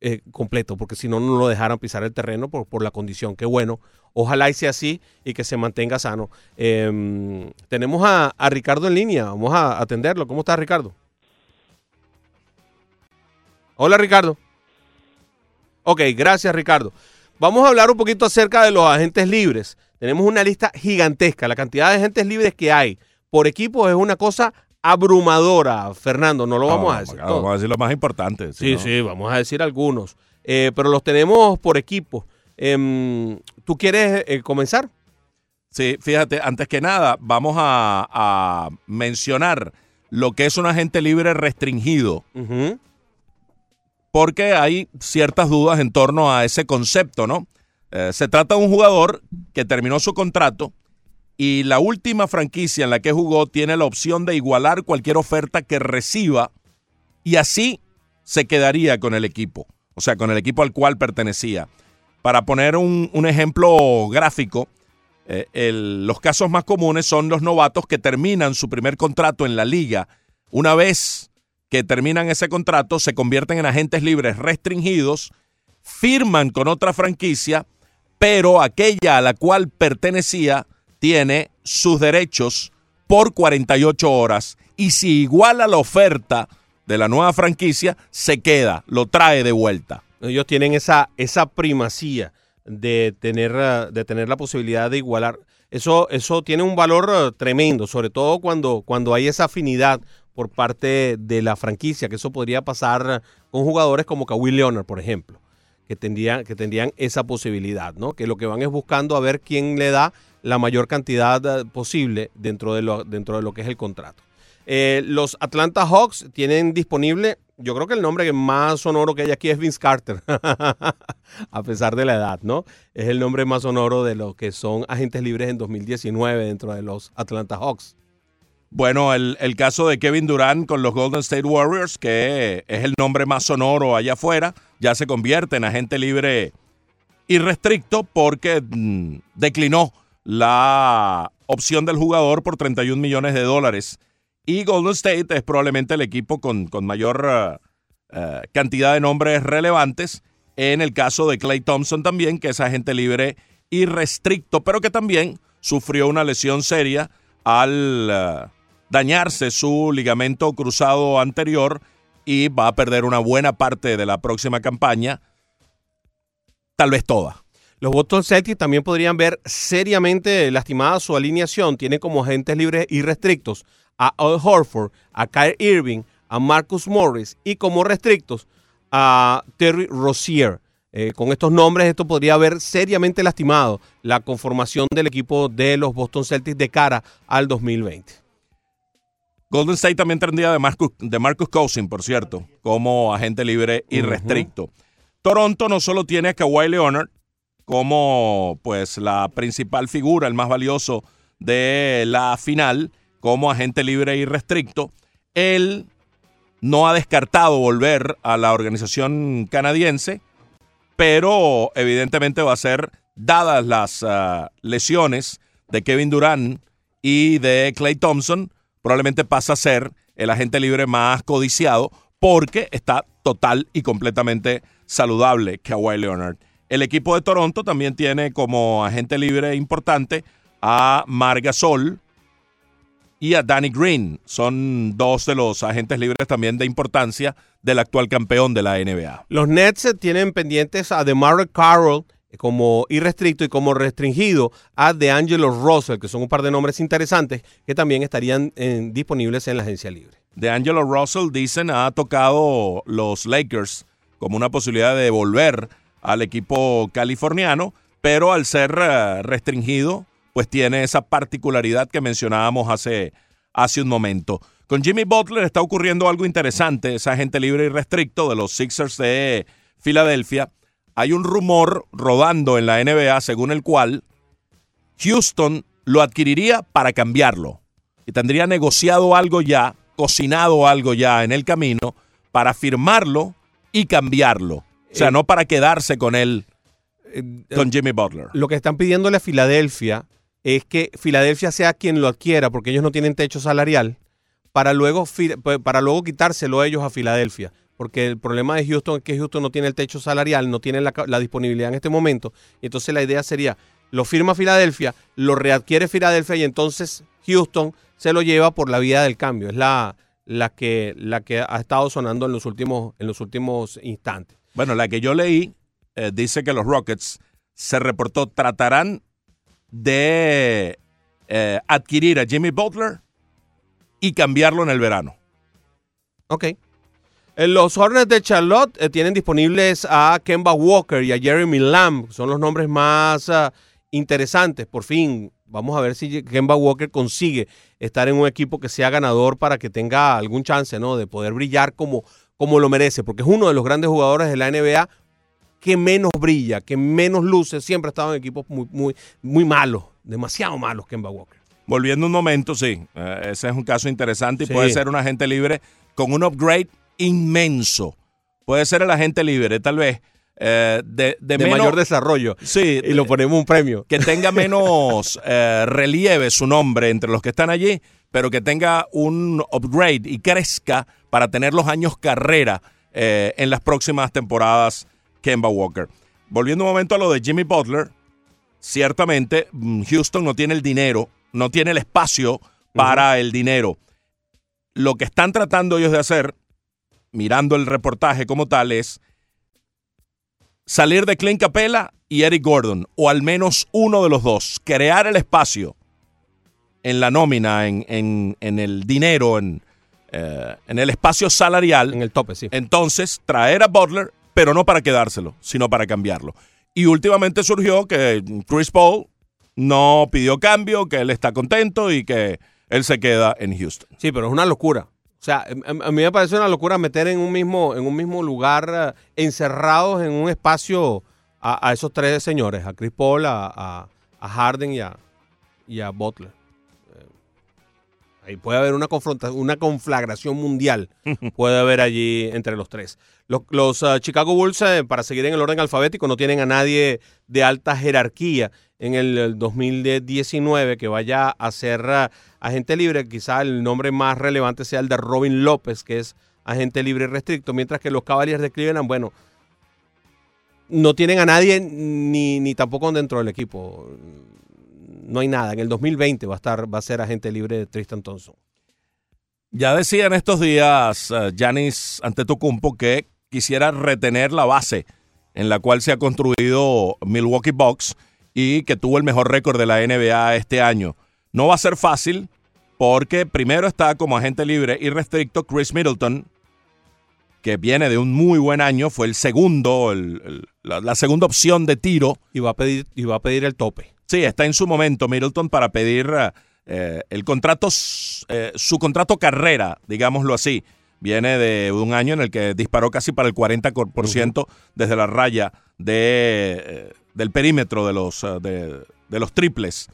eh, completo, porque si no, no lo dejaran pisar el terreno por, por la condición. Qué bueno. Ojalá y sea así y que se mantenga sano. Em, tenemos a, a Ricardo en línea. Vamos a atenderlo. ¿Cómo está Ricardo? Hola Ricardo. Ok, gracias Ricardo. Vamos a hablar un poquito acerca de los agentes libres. Tenemos una lista gigantesca. La cantidad de agentes libres que hay por equipo es una cosa abrumadora, Fernando. No lo vamos a decir. Vamos a decir lo más importante. si Sí, no- sí, vamos a decir algunos. Eh, pero los tenemos por equipo. Em, ¿Tú quieres eh, comenzar? Sí, fíjate, antes que nada, vamos a, a mencionar lo que es un agente libre restringido, porque hay ciertas dudas en torno a ese concepto, ¿no? Eh, se trata de un jugador que terminó su contrato y la última franquicia en la que jugó tiene la opción de igualar cualquier oferta que reciba y así se quedaría con el equipo, o sea, con el equipo al cual pertenecía. Para poner un, ejemplo gráfico, eh, los casos más comunes son los novatos que terminan su primer contrato en la liga. Una vez que terminan ese contrato, se convierten en agentes libres restringidos, firman con otra franquicia, pero aquella a la cual pertenecía tiene sus derechos por 48 horas. Y si iguala la oferta de la nueva franquicia, se queda, lo trae de vuelta. Ellos tienen esa, esa primacía de tener, eh, de tener la posibilidad de igualar. Eso, eso tiene un valor eh, tremendo, sobre todo cuando, cuando hay esa afinidad por parte de la franquicia, que eso podría pasar con jugadores como Kawhi Leonard, por ejemplo, que tendrían, que tendrían esa posibilidad, ¿no? Que lo que van es buscando a ver quién le da la mayor cantidad eh, posible dentro de lo, dentro de lo que es el contrato. Eh, los Atlanta Hawks tienen disponible, yo creo que el nombre más sonoro que hay aquí es Vince Carter, a pesar de la edad, ¿no? Es el nombre más sonoro de los que son agentes libres en 2019 dentro de los Atlanta Hawks. Bueno, el, el caso de Kevin Durant con los Golden State Warriors, que es el nombre más sonoro allá afuera, ya se convierte en agente libre irrestricto porque mm, declinó la opción del jugador por 31 millones de dólares. Y Golden State es probablemente el equipo con, con mayor eh, eh, cantidad de nombres relevantes. En el caso de Clay Thompson también, que es agente libre irrestricto, pero que también sufrió una lesión seria al eh, dañarse su ligamento cruzado anterior y va a perder una buena parte de la próxima campaña, tal vez toda. Los Boston Celtics también podrían ver seriamente lastimada su alineación. Tienen como agentes libres irrestrictos a Al Horford, a Kyle Irving, a Marcus Morris y como restrictos a Terry Rozier. Eh, con estos nombres esto podría haber seriamente lastimado la conformación del equipo de los Boston Celtics de cara al 2020. Golden State también tendría de Marcus, de Marcus Cousins, por cierto, como agente libre irrestricto. Toronto no solo tiene a Kawhi Leonard como pues la principal figura, el más valioso de la final, como agente libre irrestricto, él no ha descartado volver a la organización canadiense, pero evidentemente va a ser, dadas las ah, lesiones de Kevin Durant y de Clay Thompson, probablemente pasa a ser el agente libre más codiciado porque está total y completamente saludable Kawhi Leonard. El equipo de Toronto también tiene como agente libre importante a Margasol y a Danny Green. Son dos de los agentes libres también de importancia del actual campeón de la NBA. Los Nets eh, tienen pendientes a DeMar Carroll, como irrestricto y como restringido a DeAngelo Russell, que son un par de nombres interesantes que también estarían eh, disponibles en la agencia libre. De Angelo Russell, dicen, ha tocado los Lakers como una posibilidad de volver al equipo californiano, pero al ser eh, restringido, pues tiene esa particularidad que mencionábamos hace, hace un momento. Con Jimmy Butler está ocurriendo algo interesante, esa agente libre y restricto de los Sixers de Filadelfia. Hay un rumor rodando en la NBA según el cual Houston lo adquiriría para cambiarlo y tendría negociado algo ya, cocinado algo ya en el camino para firmarlo y cambiarlo. O sea, Eh, no para quedarse con él, con Jimmy Butler. Lo que están pidiéndole a Filadelfia es que Filadelfia sea quien lo adquiera, porque ellos no tienen techo salarial, para luego, pa- para luego quitárselo ellos a Filadelfia. Porque el problema de Houston es que Houston no tiene el techo salarial, no tiene la, disponibilidad en este momento. Entonces la idea sería, lo firma Filadelfia, lo readquiere Filadelfia y entonces Houston se lo lleva por la vía del cambio. Es la, la, que, la que ha estado sonando en los últimos, en los últimos instantes. Bueno, la que yo leí eh, dice que los Rockets se reportó tratarán de eh, adquirir a Jimmy Butler y cambiarlo en el verano. Ok. Eh, Los Hornets de Charlotte tienen disponibles a Kemba Walker y a Jeremy Lamb. Son los nombres más ah, interesantes. Por fin, vamos a ver si Kemba Walker consigue estar en un equipo que sea ganador para que tenga algún chance, ¿no? De poder brillar como, como lo merece. Porque es uno de los grandes jugadores de la NBA que menos brilla, que menos luce. Siempre ha estado en equipos muy, muy, muy malos. Demasiado malos Kemba Walker. Volviendo un momento, sí, eh, ese es un caso interesante y Sí. puede ser un agente libre con un upgrade inmenso. Puede ser el agente libre, tal vez, eh, de, de De menos- mayor desarrollo. Sí, Y lo ponemos un premio. que tenga menos eh, relieve su nombre entre los que están allí, pero que tenga un upgrade y crezca para tener los años carrera eh, en las próximas temporadas Kemba Walker. Volviendo un momento a lo de Jimmy Butler, ciertamente mm, Houston no tiene el dinero, no tiene el espacio para el dinero. Lo que están tratando ellos de hacer, mirando el reportaje como tal, es salir de Clint Capella y Eric Gordon, o al menos uno de los dos, crear el espacio en la nómina, en, en- en el dinero, en, eh, en el espacio salarial. En el tope, sí. Entonces, traer a Butler, pero no para quedárselo, sino para cambiarlo. Y últimamente surgió que Chris Paul no pidió cambio, que él está contento y que él se queda en Houston. Sí, pero es una locura. O sea, em, em, a mí me parece una locura meter en un mismo, en un mismo lugar, eh, encerrados en un espacio a, a esos tres señores, a Chris Paul, a, a- a Harden y a, y a Butler. Ahí puede haber una confrontación, una conflagración mundial. puede haber allí entre los tres. Los, los, ah, Chicago Bulls, eh, para seguir en el orden alfabético, no tienen a nadie de alta jerarquía en el, el 2019 que vaya a ser ah, agente libre. Quizá el nombre más relevante sea el de Robin López, que es agente libre y restricto, mientras que los Cavaliers de Cleveland, bueno, no tienen a nadie ni, ni tampoco dentro del equipo. No hay nada. En el 2020 va a estar, va a ser agente libre Tristan Thompson. Ya decía en estos días eh, Giannis Antetokounmpo que quisiera retener la base en la cual se ha construido Milwaukee Bucks y que tuvo el mejor récord de la NBA este año. No va a ser fácil porque primero está como agente libre y restricto Chris Middleton, que viene de un muy buen año, fue el segundo, el- el- la, la segunda opción de tiro. Y va a pedir, y va a pedir el tope. Sí, está en su momento Middleton para pedir eh, el contrato, eh, su contrato carrera, digámoslo así. Viene de un año en el que disparó casi para el 40% desde la raya de, eh, del perímetro de los, eh, de, de los triples.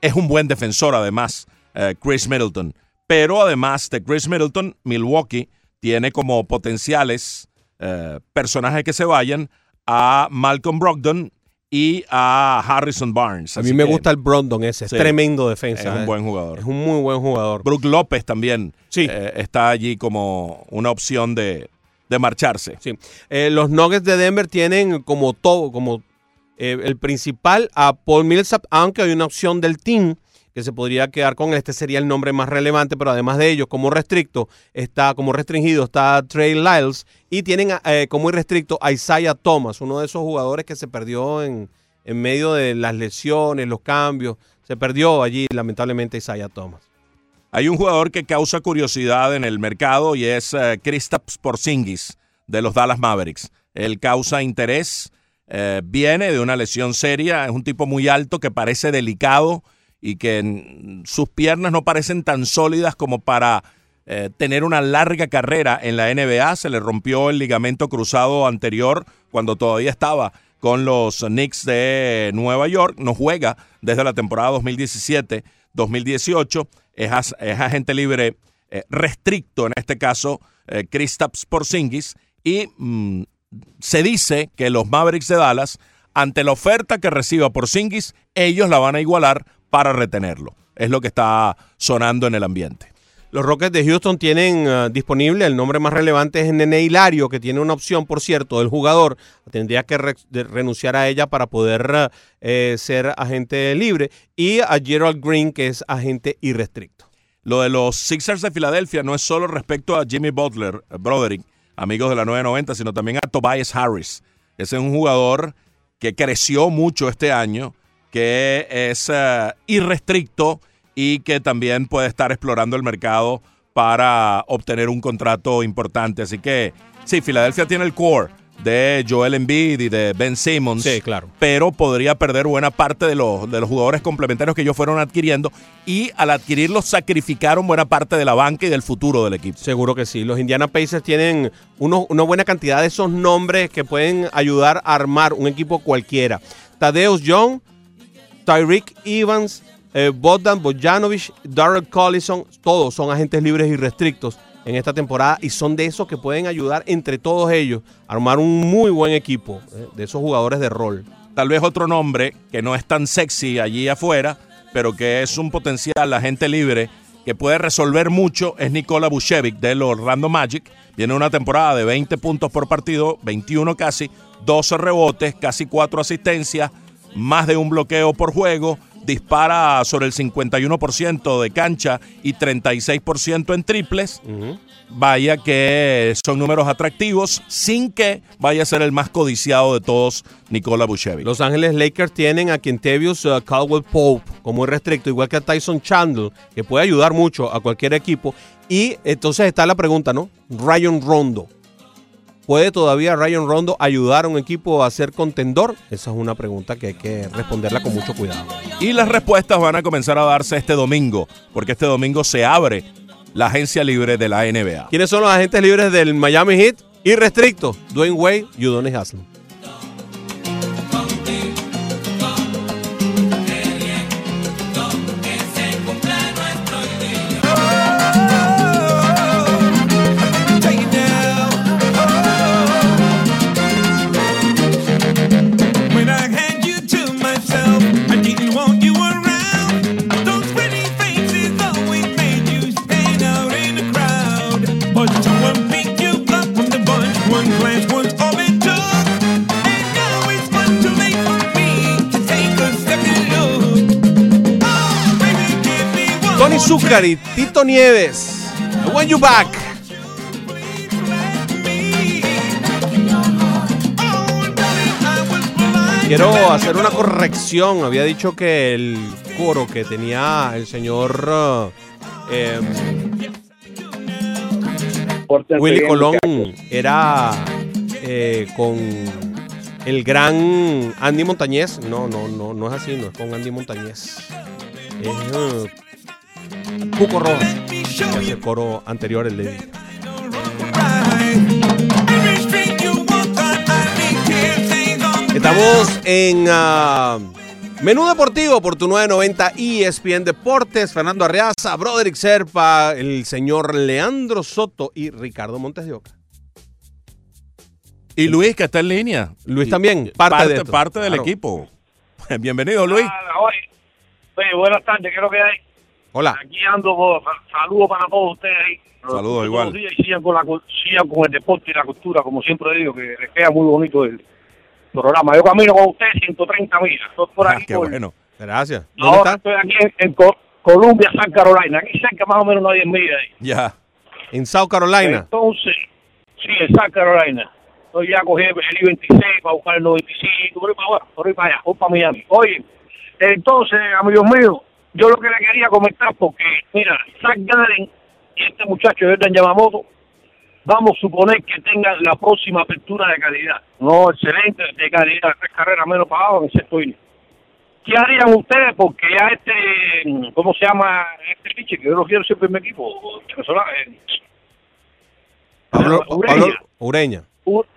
Es un buen defensor, además, eh, Chris Middleton. Pero además de Chris Middleton, Milwaukee tiene como potenciales eh, personajes que se vayan a Malcolm Brogdon y a Harrison Barnes. A mí me que gusta el Brondon ese. Es tremendo defensa. Es un eh. buen jugador. Es un muy buen jugador. Brook López también Sí. eh, está allí como una opción de, de marcharse. Sí. Eh, los Nuggets de Denver tienen como todo, como eh, el principal a Paul Millsap, aunque hay una opción del team que se podría quedar con. Este sería el nombre más relevante, pero además de ellos, como restricto, está como restringido, está Trey Lyles y tienen eh, como irrestricto a Isaiah Thomas, uno de esos jugadores que se perdió en, en medio de las lesiones, los cambios. Se perdió allí, lamentablemente, Isaiah Thomas. Hay un jugador que causa curiosidad en el mercado y es eh, Kristaps Porzingis de los Dallas Mavericks. Él causa interés, eh, viene de una lesión seria, es un tipo muy alto que parece delicado y que sus piernas no parecen tan sólidas como para eh, tener una larga carrera en la NBA. Se le rompió el ligamento cruzado anterior cuando todavía estaba con los Knicks de Nueva York. No juega desde la temporada 2017-2018. Es, es agente libre eh, restricto, en este caso, eh, Kristaps Porzingis. Y mm, se dice que los Mavericks de Dallas, ante la oferta que reciba Porzingis, ellos la van a igualar para retenerlo. Es lo que está sonando en el ambiente. Los Rockets de Houston tienen ah, disponible, el nombre más relevante es Nene Hilario, que tiene una opción, por cierto, del jugador. Tendría que re- renunciar a ella para poder eh, ser agente libre. Y a Gerald Green, que es agente irrestricto. Lo de los Sixers de Filadelfia no es solo respecto a Jimmy Butler, eh, Broderick, amigos de la 990, sino también a Tobias Harris. Ese es un jugador que creció mucho este año, que es eh, irrestricto y que también puede estar explorando el mercado para obtener un contrato importante. Así que sí, Filadelfia tiene el core de Joel Embiid y de Ben Simmons. Sí, claro. Pero podría perder buena parte de los, de los jugadores complementarios que ellos fueron adquiriendo y al adquirirlos sacrificaron buena parte de la banca y del futuro del equipo. Seguro que sí. Los Indiana Pacers tienen uno- una buena cantidad de esos nombres que pueden ayudar a armar un equipo cualquiera. Tadeus Young, Tyreek Evans, eh, Bogdan Bojanovic, Darrell Collison, todos son agentes libres y restrictos en esta temporada y son de esos que pueden ayudar entre todos ellos a armar un muy buen equipo, eh, de esos jugadores de rol. Tal vez otro nombre que no es tan sexy allí afuera, pero que es un potencial agente libre que puede resolver mucho es Nikola Vucevic del Orlando Magic. Viene una temporada de 20 puntos por partido, 21 casi, 12 rebotes, casi 4 asistencias, más de un bloqueo por juego, dispara sobre el 51% de cancha y 36% en triples. Vaya que son números atractivos sin que vaya a ser el más codiciado de todos, Nikola Vucevic. Los Ángeles Lakers tienen a Quintevious uh, Caldwell Pope como muy restricto, igual que a Tyson Chandler, que puede ayudar mucho a cualquier equipo. Y entonces está la pregunta, ¿no? Ryan Rondo. ¿Puede todavía Ryan Rondo ayudar a un equipo a ser contendor? Esa es una pregunta que hay que responderla con mucho cuidado. Y las respuestas van a comenzar a darse este domingo, porque este domingo se abre la agencia libre de la NBA. ¿Quiénes son los agentes libres del Miami Heat? Irrestricto. Dwayne Wade y Udonis Haslem. Zucker y Tito Nieves. I want you back. Quiero hacer una corrección. Había dicho que el coro que tenía el señor eh, Willy Colón era eh, con el gran Andy Montañez. No, no, no, no es así, no es con Andy Montañez. Es uh, Cuco Rojas, que hace el coro anterior, el de Estamos en ah, Menú Deportivo por tu 990 ESPN Deportes. Fernando Arreaza, Broderick Serpa, el señor Leandro Soto y Ricardo Montes de Oca. Y Luis, que está en línea. Luis también, parte, parte, de parte del Claro. equipo. Bienvenido, Luis. Ah, oye, oye, buenas tardes, ¿qué es lo que hay? Hola. Aquí ando, por- saludos para todos ustedes ahí. Saludos, Todos igual. días Y sigan con, la, sigan con el deporte y la cultura, como siempre digo, que les queda muy bonito el programa. Yo camino con ustedes 130 millas, estoy por Ah, aquí. qué por- bueno. Gracias. ¿Dónde Ahora está? estoy aquí en, en Co- Columbia, San Carolina, aquí cerca más o menos unas 10 millas ahí. Ya. En South Carolina. Entonces, sí, en San Carolina. Hoy ya cogí el I-26 para buscar el 95, por ahí para por ahí para allá, voy para Miami. Oye, entonces, amigos míos, yo lo que le quería comentar, porque, mira, Zach Gallen y este muchacho Jordan Yamamoto, vamos a suponer que tengan la próxima apertura de calidad. No excelente, de calidad, tres carreras menos para abajo en el sexto inning. ¿Qué harían ustedes? Porque ya este, ¿cómo se llama este pitcher? Que yo lo quiero siempre en mi equipo, Pablo, Ureña. Pablo Ureña.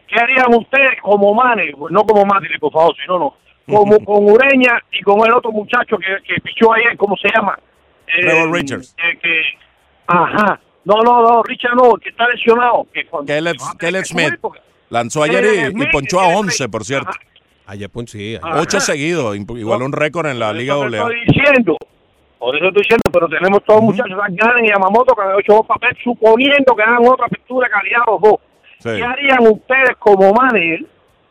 ¿Qué harían ustedes como Mane? No como Mane, por favor, sino no. Como con Ureña y con el otro muchacho que, que pichó ayer, ¿cómo se llama? Eh, Richards. eh, que, ajá. No, no, no, Richard no, el que está lesionado. Que cuando- Caleb, Caleb Smith porque- lanzó ayer y- Caleb y, Smith, ponchó a tiene 11, por cierto. Ajá. Ayer, pues sí. Ajá. Ocho seguidos, igual un récord en la Liga Por eso AA. estoy diciendo, por eso estoy diciendo, pero tenemos todos muchachos, Gallen y Yamamoto, que han hecho dos papeles, suponiendo que hagan otra apertura de calidad los dos. Sí. ¿Qué harían ustedes como manager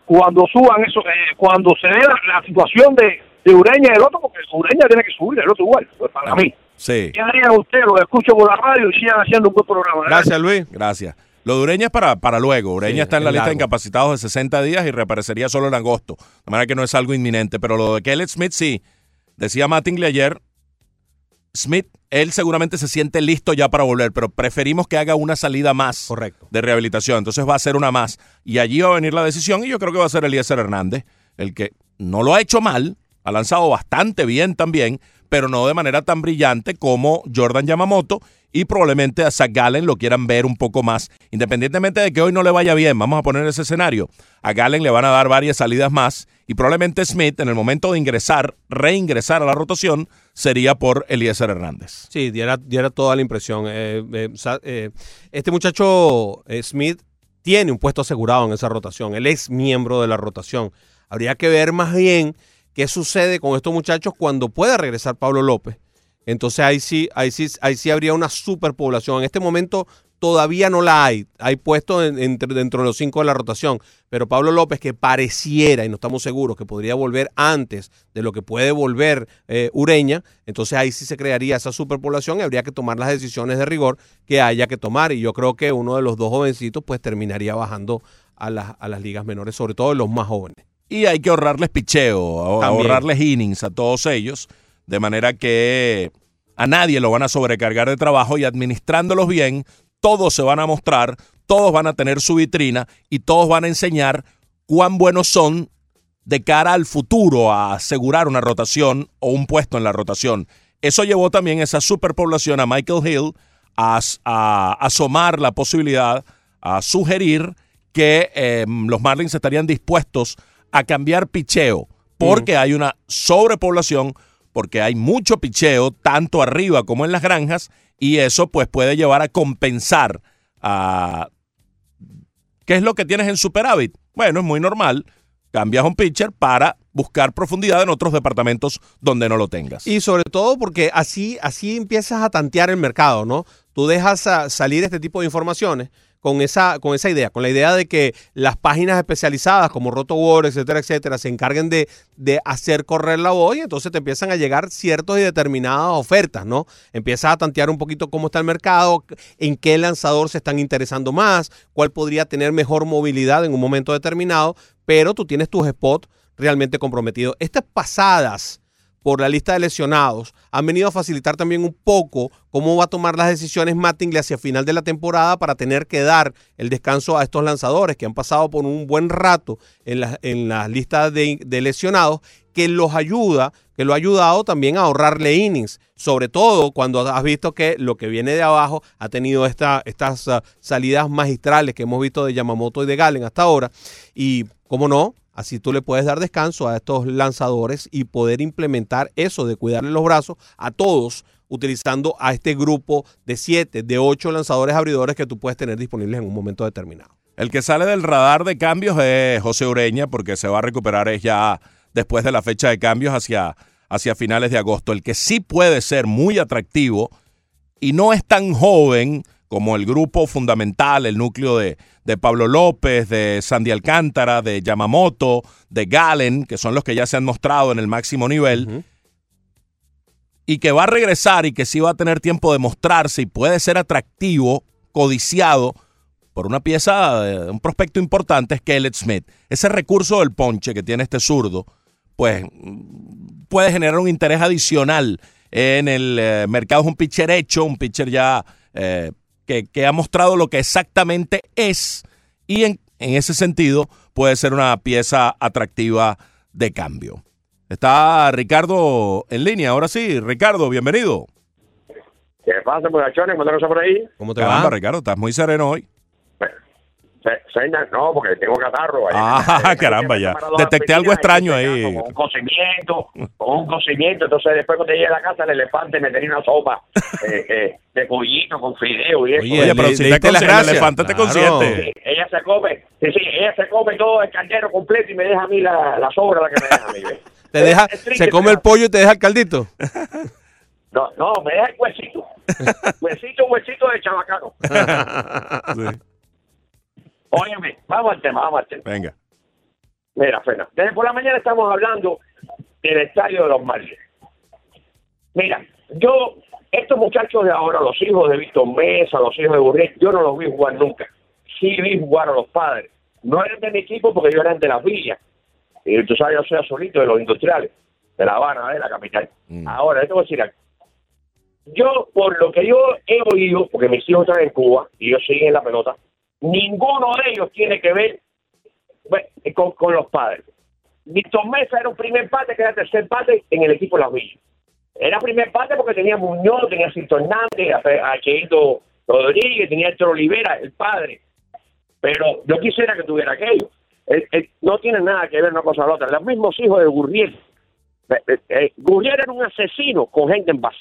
cuando suban eso, eh, cuando se dé la, la situación de, de Ureña y el otro? Porque Ureña tiene que subir, el otro igual, pues, para mí. Sí, ¿Qué harían ustedes? Los escucho por la radio y sigan haciendo un buen programa. Gracias, Luis. gracias. Lo de Ureña es para, para luego. Ureña Sí, está en la lista de incapacitados de 60 días y reaparecería solo en agosto. De manera que no es algo inminente. Pero lo de Kelly Smith sí. Decía Mattingly ayer, Smith, él seguramente se siente listo ya para volver, pero preferimos que haga una salida más Correcto. de rehabilitación. Entonces va a ser una más. Y allí va a venir la decisión y yo creo que va a ser Eliezer Hernández, el que no lo ha hecho mal, ha lanzado bastante bien también, pero no de manera tan brillante como Jordan Yamamoto y probablemente a Zach Gallen lo quieran ver un poco más, independientemente de que hoy no le vaya bien, vamos a poner ese escenario. A Gallen le van a dar varias salidas más y probablemente Smith en el momento de ingresar, reingresar a la rotación, sería por Eliezer Hernández. Sí, diera, diera toda la impresión. Eh, eh, eh, este muchacho eh, Smith tiene un puesto asegurado en esa rotación. Él es miembro de la rotación. Habría que ver más bien qué sucede con estos muchachos cuando pueda regresar Pablo López. Entonces ahí sí, ahí sí, ahí sí habría una superpoblación. En este momento todavía no la hay. Hay puestos en- entre- dentro de los cinco de la rotación. Pero Pablo López, que pareciera, y no estamos seguros, que podría volver antes de lo que puede volver eh, Ureña, entonces ahí sí se crearía esa superpoblación y habría que tomar las decisiones de rigor que haya que tomar. Y yo creo que uno de los dos jovencitos pues terminaría bajando a las, a las ligas menores, sobre todo los más jóvenes. Y hay que ahorrarles picheo, También. ahorrarles innings a todos ellos, de manera que a nadie lo van a sobrecargar de trabajo y administrándolos bien, todos se van a mostrar, todos van a tener su vitrina y todos van a enseñar cuán buenos son de cara al futuro a asegurar una rotación o un puesto en la rotación. Eso llevó también esa superpoblación a Michael Hill a, as- a asomar la posibilidad, a sugerir que eh, los Marlins estarían dispuestos a cambiar picheo, porque hay una sobrepoblación, porque hay mucho picheo, tanto arriba como en las granjas, y eso pues puede llevar a compensar a... ¿Qué es lo que tienes en superávit? Bueno, es muy normal. Cambias un pitcher para buscar profundidad en otros departamentos donde no lo tengas. Y sobre todo porque así, así empiezas a tantear el mercado, ¿no? Tú dejas salir este tipo de informaciones con esa, con esa idea, con la idea de que las páginas especializadas como RotoWord, etcétera, etcétera, se encarguen de, de hacer correr la voz y entonces te empiezan a llegar ciertas y determinadas ofertas, ¿no? Empiezas a tantear un poquito cómo está el mercado, en qué lanzador se están interesando más, cuál podría tener mejor movilidad en un momento determinado, pero tú tienes tus spots realmente comprometidos. Estas pasadas por la lista de lesionados. Han venido a facilitar también un poco cómo va a tomar las decisiones Mattingly hacia final de la temporada para tener que dar el descanso a estos lanzadores que han pasado por un buen rato en la, en la lista de, de lesionados que los ayuda, que lo ha ayudado también a ahorrarle innings, sobre todo cuando has visto que lo que viene de abajo ha tenido esta, estas ah, salidas magistrales que hemos visto de Yamamoto y de Galen hasta ahora. Y, cómo no, Así tú le puedes dar descanso a estos lanzadores y poder implementar eso de cuidarle los brazos a todos utilizando a este grupo de siete, de ocho lanzadores abridores que tú puedes tener disponibles en un momento determinado. El que sale del radar de cambios es José Ureña, porque se va a recuperar es ya después de la fecha de cambios hacia, hacia finales de agosto. El que sí puede ser muy atractivo y no es tan joven como el grupo fundamental, el núcleo de, de Pablo López, de Sandy Alcántara, de Yamamoto, de Galen, que son los que ya se han mostrado en el máximo nivel, y que va a regresar y que sí va a tener tiempo de mostrarse y puede ser atractivo, codiciado por una pieza, de un prospecto importante, es Kellet Smith. Ese recurso del ponche que tiene este zurdo, pues mm, puede generar un interés adicional en el eh, mercado. Es un pitcher hecho, un pitcher ya eh, que, que ha mostrado lo que exactamente es y en, en ese sentido puede ser una pieza atractiva de cambio. Está Ricardo en línea, ahora sí. Ricardo, bienvenido. ¿Qué pasa, muchachones? ¿Cuántas cosas por ahí? ¿Cómo te va? Ricardo, estás muy sereno hoy. No, porque tengo catarro. ahí. Ah, caramba, ya. Detecté algo extraño ahí. Con un cocimiento, con un cocimiento. Entonces, después cuando llegué a la casa, el elefante me tenía una sopa eh, eh, de pollito con fideo y eso. Oye, Oye, pero le- si le te el elefante te consiente. Sí, ella se come, sí, sí, ella se come todo el caldero completo y me deja a mí la, la sobra la que me deja a mí. Te deja, Es triste, se come el pollo y te deja el caldito. No, no, me deja el huesito. huesito, huesito de chabacano. Sí, Óyeme, vamos al tema, vamos al tema. Venga. Mira, Fena, desde por la mañana estamos hablando del estadio de los Marlins. Mira, yo, estos muchachos de ahora, los hijos de Víctor Mesa, los hijos de Burriel, yo no los vi jugar nunca. Sí vi jugar a los padres. No eran de mi equipo porque yo eran de las villas. Y tú sabes, yo soy solito de los industriales, de La Habana, de la capital. Mm. Ahora, yo te voy a decir algo. Yo, por lo que yo he oído, porque mis hijos están en Cuba y yo siguen en la pelota, ninguno de ellos tiene que ver con, con los padres. Víctor Mesa era un primer parte, que era tercer parte en el equipo de las villas. Era primer parte porque tenía Muñoz, tenía Cito Hernández, a, a Cheito Rodríguez, tenía Héctor Olivera, el padre. Pero yo quisiera que tuviera aquello. El- el- no tiene nada que ver una cosa con la otra. Los mismos hijos de Gurriel. Eh, eh, eh, Gurriel era un asesino con gente en base.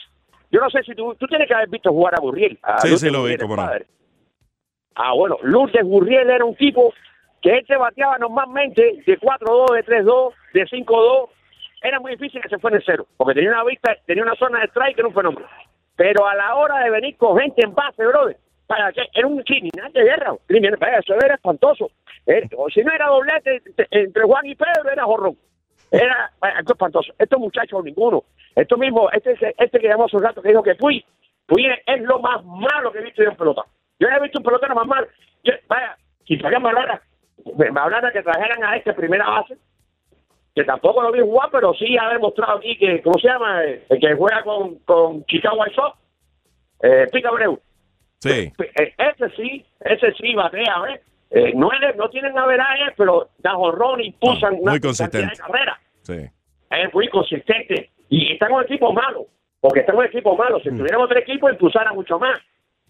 Yo no sé si tú, tú tienes que haber visto jugar a Gurriel. a Sí, Lourdes sí, lo vi, Gurriel, cómo no. Ah, bueno, Lourdes Gurriel era un tipo que él se bateaba normalmente de 4-2, de 3-2, de 5-2. Era muy difícil que se fuera en cero, porque tenía una vista, tenía una zona de strike que era un fenómeno. Pero a la hora de venir con gente en base, brother, para que era un criminal de guerra. Criminal, para eso era espantoso. Eh, o si no era doblete te- entre Juan y Pedro, era jorrón. Era esto es espantoso. Estos muchachos, ninguno. Esto mismo, este, este que llamó hace un rato que dijo que fui, fui es lo más malo que he visto yo en pelota. Yo no he visto un pelotero más malo. Yo- vaya, si todavía me hablara, me, hablara que trajeran a este primera base, que tampoco lo vi jugar, pero sí ha demostrado aquí que, ¿cómo se llama? Eh, El que juega con, con Chicago White Sox, eh, Pica Abreu. Sí. Eh, Ese sí, ese sí batea, ¿ves? Eh, no, es- no tienen averaje, pero da jorrón, impulsan Ah, muy una cantidad consistente. de carrera. Sí. Es muy consistente. Y están con equipos malos, porque están con equipos malos. Si tuviéramos otro equipo, impulsara mucho más.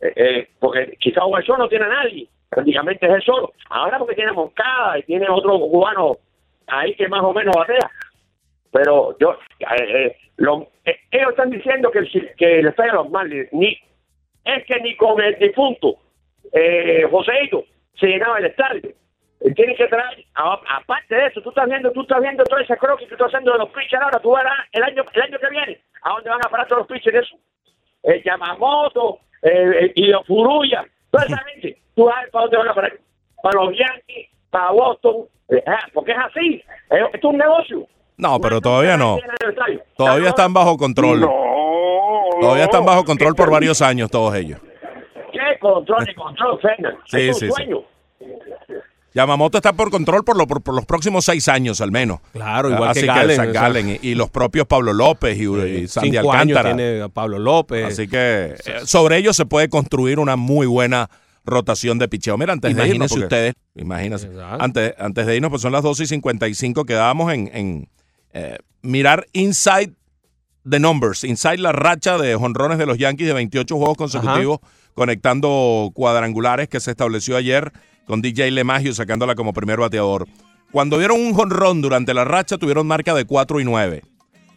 Eh, eh, porque Sox no tiene a nadie. Prácticamente es él solo. Ahora porque tiene a Moncada y tiene otro cubano ahí que más o menos batea. Pero yo, eh, eh, lo- eh, ellos están diciendo que el, que el estadio de los Marlins, ni, es que ni con el difunto eh, Joseito se llenaba el estadio. Tienen que traer, a- aparte de eso, tú estás viendo, tú estás viendo todo ese croquis que estás haciendo de los pitchers ahora, tú verás el año, el año que viene, a dónde van a parar todos los pitchers eso. Eh, Yamamoto, eh, eh, y los Furuya, toda esa gente, tú sabes para dónde van a parar. Para los Yankees, para Boston, eh, ah, porque es así, Eh, esto es un negocio. No, pero todavía no. Todavía están bajo control. Todavía están bajo control por varios años todos ellos. ¿Qué control y control, Fernan? Sí, es un sí, sí. Yamamoto está por control por, lo- por, por los próximos seis años al menos. Claro, igual Así que que, o sea. Gallen y, y los propios Pablo López y, y Sandy Cinco años Alcántara. tiene a Pablo López. Así que eh, sobre ellos se puede construir una muy buena rotación de picheo. Mira, antes de irnos, Imagínense porque- ustedes. Imagínense. Exacto. Antes, antes de irnos, pues son las 12 y 55. Quedábamos en, en, eh, mirar inside the numbers, inside la racha de jonrones de los Yankees de 28 juegos consecutivos, conectando cuadrangulares que se estableció ayer con DJ LeMagio sacándola como primer bateador. Cuando dieron un jonrón durante la racha, tuvieron marca de 4 y 9.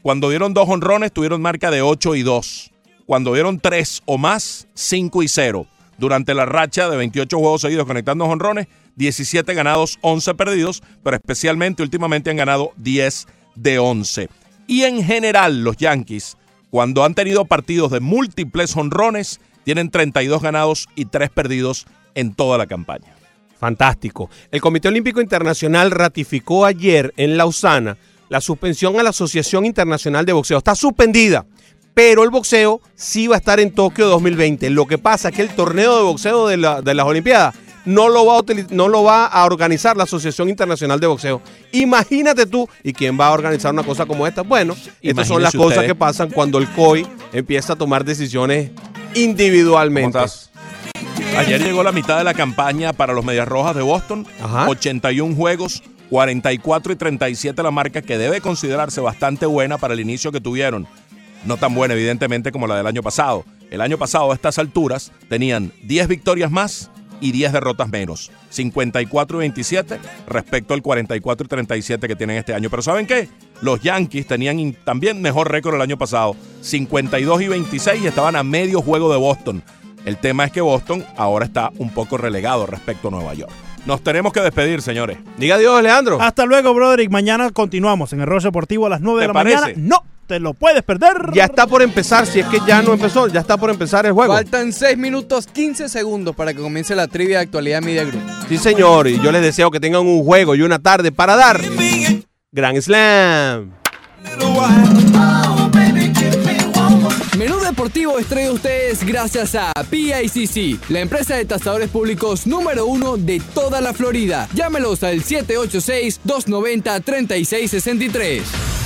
Cuando dieron dos honrones, tuvieron marca de 8 y 2. Cuando dieron tres o más, 5 y 0. Durante la racha de 28 juegos seguidos conectando honrones, 17 ganados, 11 perdidos, pero especialmente últimamente han ganado 10 de 11. Y en general, los Yankees, cuando han tenido partidos de múltiples honrones, tienen 32 ganados y 3 perdidos en toda la campaña. Fantástico. El Comité Olímpico Internacional ratificó ayer en Lausana la suspensión a la Asociación Internacional de Boxeo. Está suspendida, pero el boxeo sí va a estar en Tokio 2020. Lo que pasa es que el torneo de boxeo de, la- de las Olimpiadas no lo, va a no lo va a organizar la Asociación Internacional de Boxeo. Imagínate tú, ¿y quién va a organizar una cosa como esta? Bueno, estas son las cosas que pasan cuando el COI empieza a tomar decisiones individualmente. ¿Cómo estás? Ayer llegó la mitad de la campaña para los Medias Rojas de Boston. 81 juegos, 44 y 37 la marca que debe considerarse bastante buena para el inicio que tuvieron. No tan buena, evidentemente, como la del año pasado. El año pasado, a estas alturas, tenían 10 victorias más y 10 derrotas menos. 54 y 27 respecto al 44 y 37 que tienen este año. Pero ¿saben qué? Los Yankees tenían también mejor récord el año pasado. 52 y 26 y estaban a medio juego de Boston. El tema es que Boston ahora está un poco relegado respecto a Nueva York. Nos tenemos que despedir, señores. Diga adiós, Leandro. Hasta luego, Broderick. Mañana continuamos en el Rollo Deportivo a las 9 de ¿Te la parece? mañana. No, te lo puedes perder. Ya está por empezar, si es que ya no empezó, ya está por empezar el juego. Faltan 6 minutos 15 segundos para que comience la trivia de actualidad Media Group. Sí, señor, y yo les deseo que tengan un juego y una tarde para dar Grand Slam. Menú Deportivo es traído a ustedes gracias a PICC, la empresa de tasadores públicos número uno de toda la Florida. Llámelos al 786-290-3663.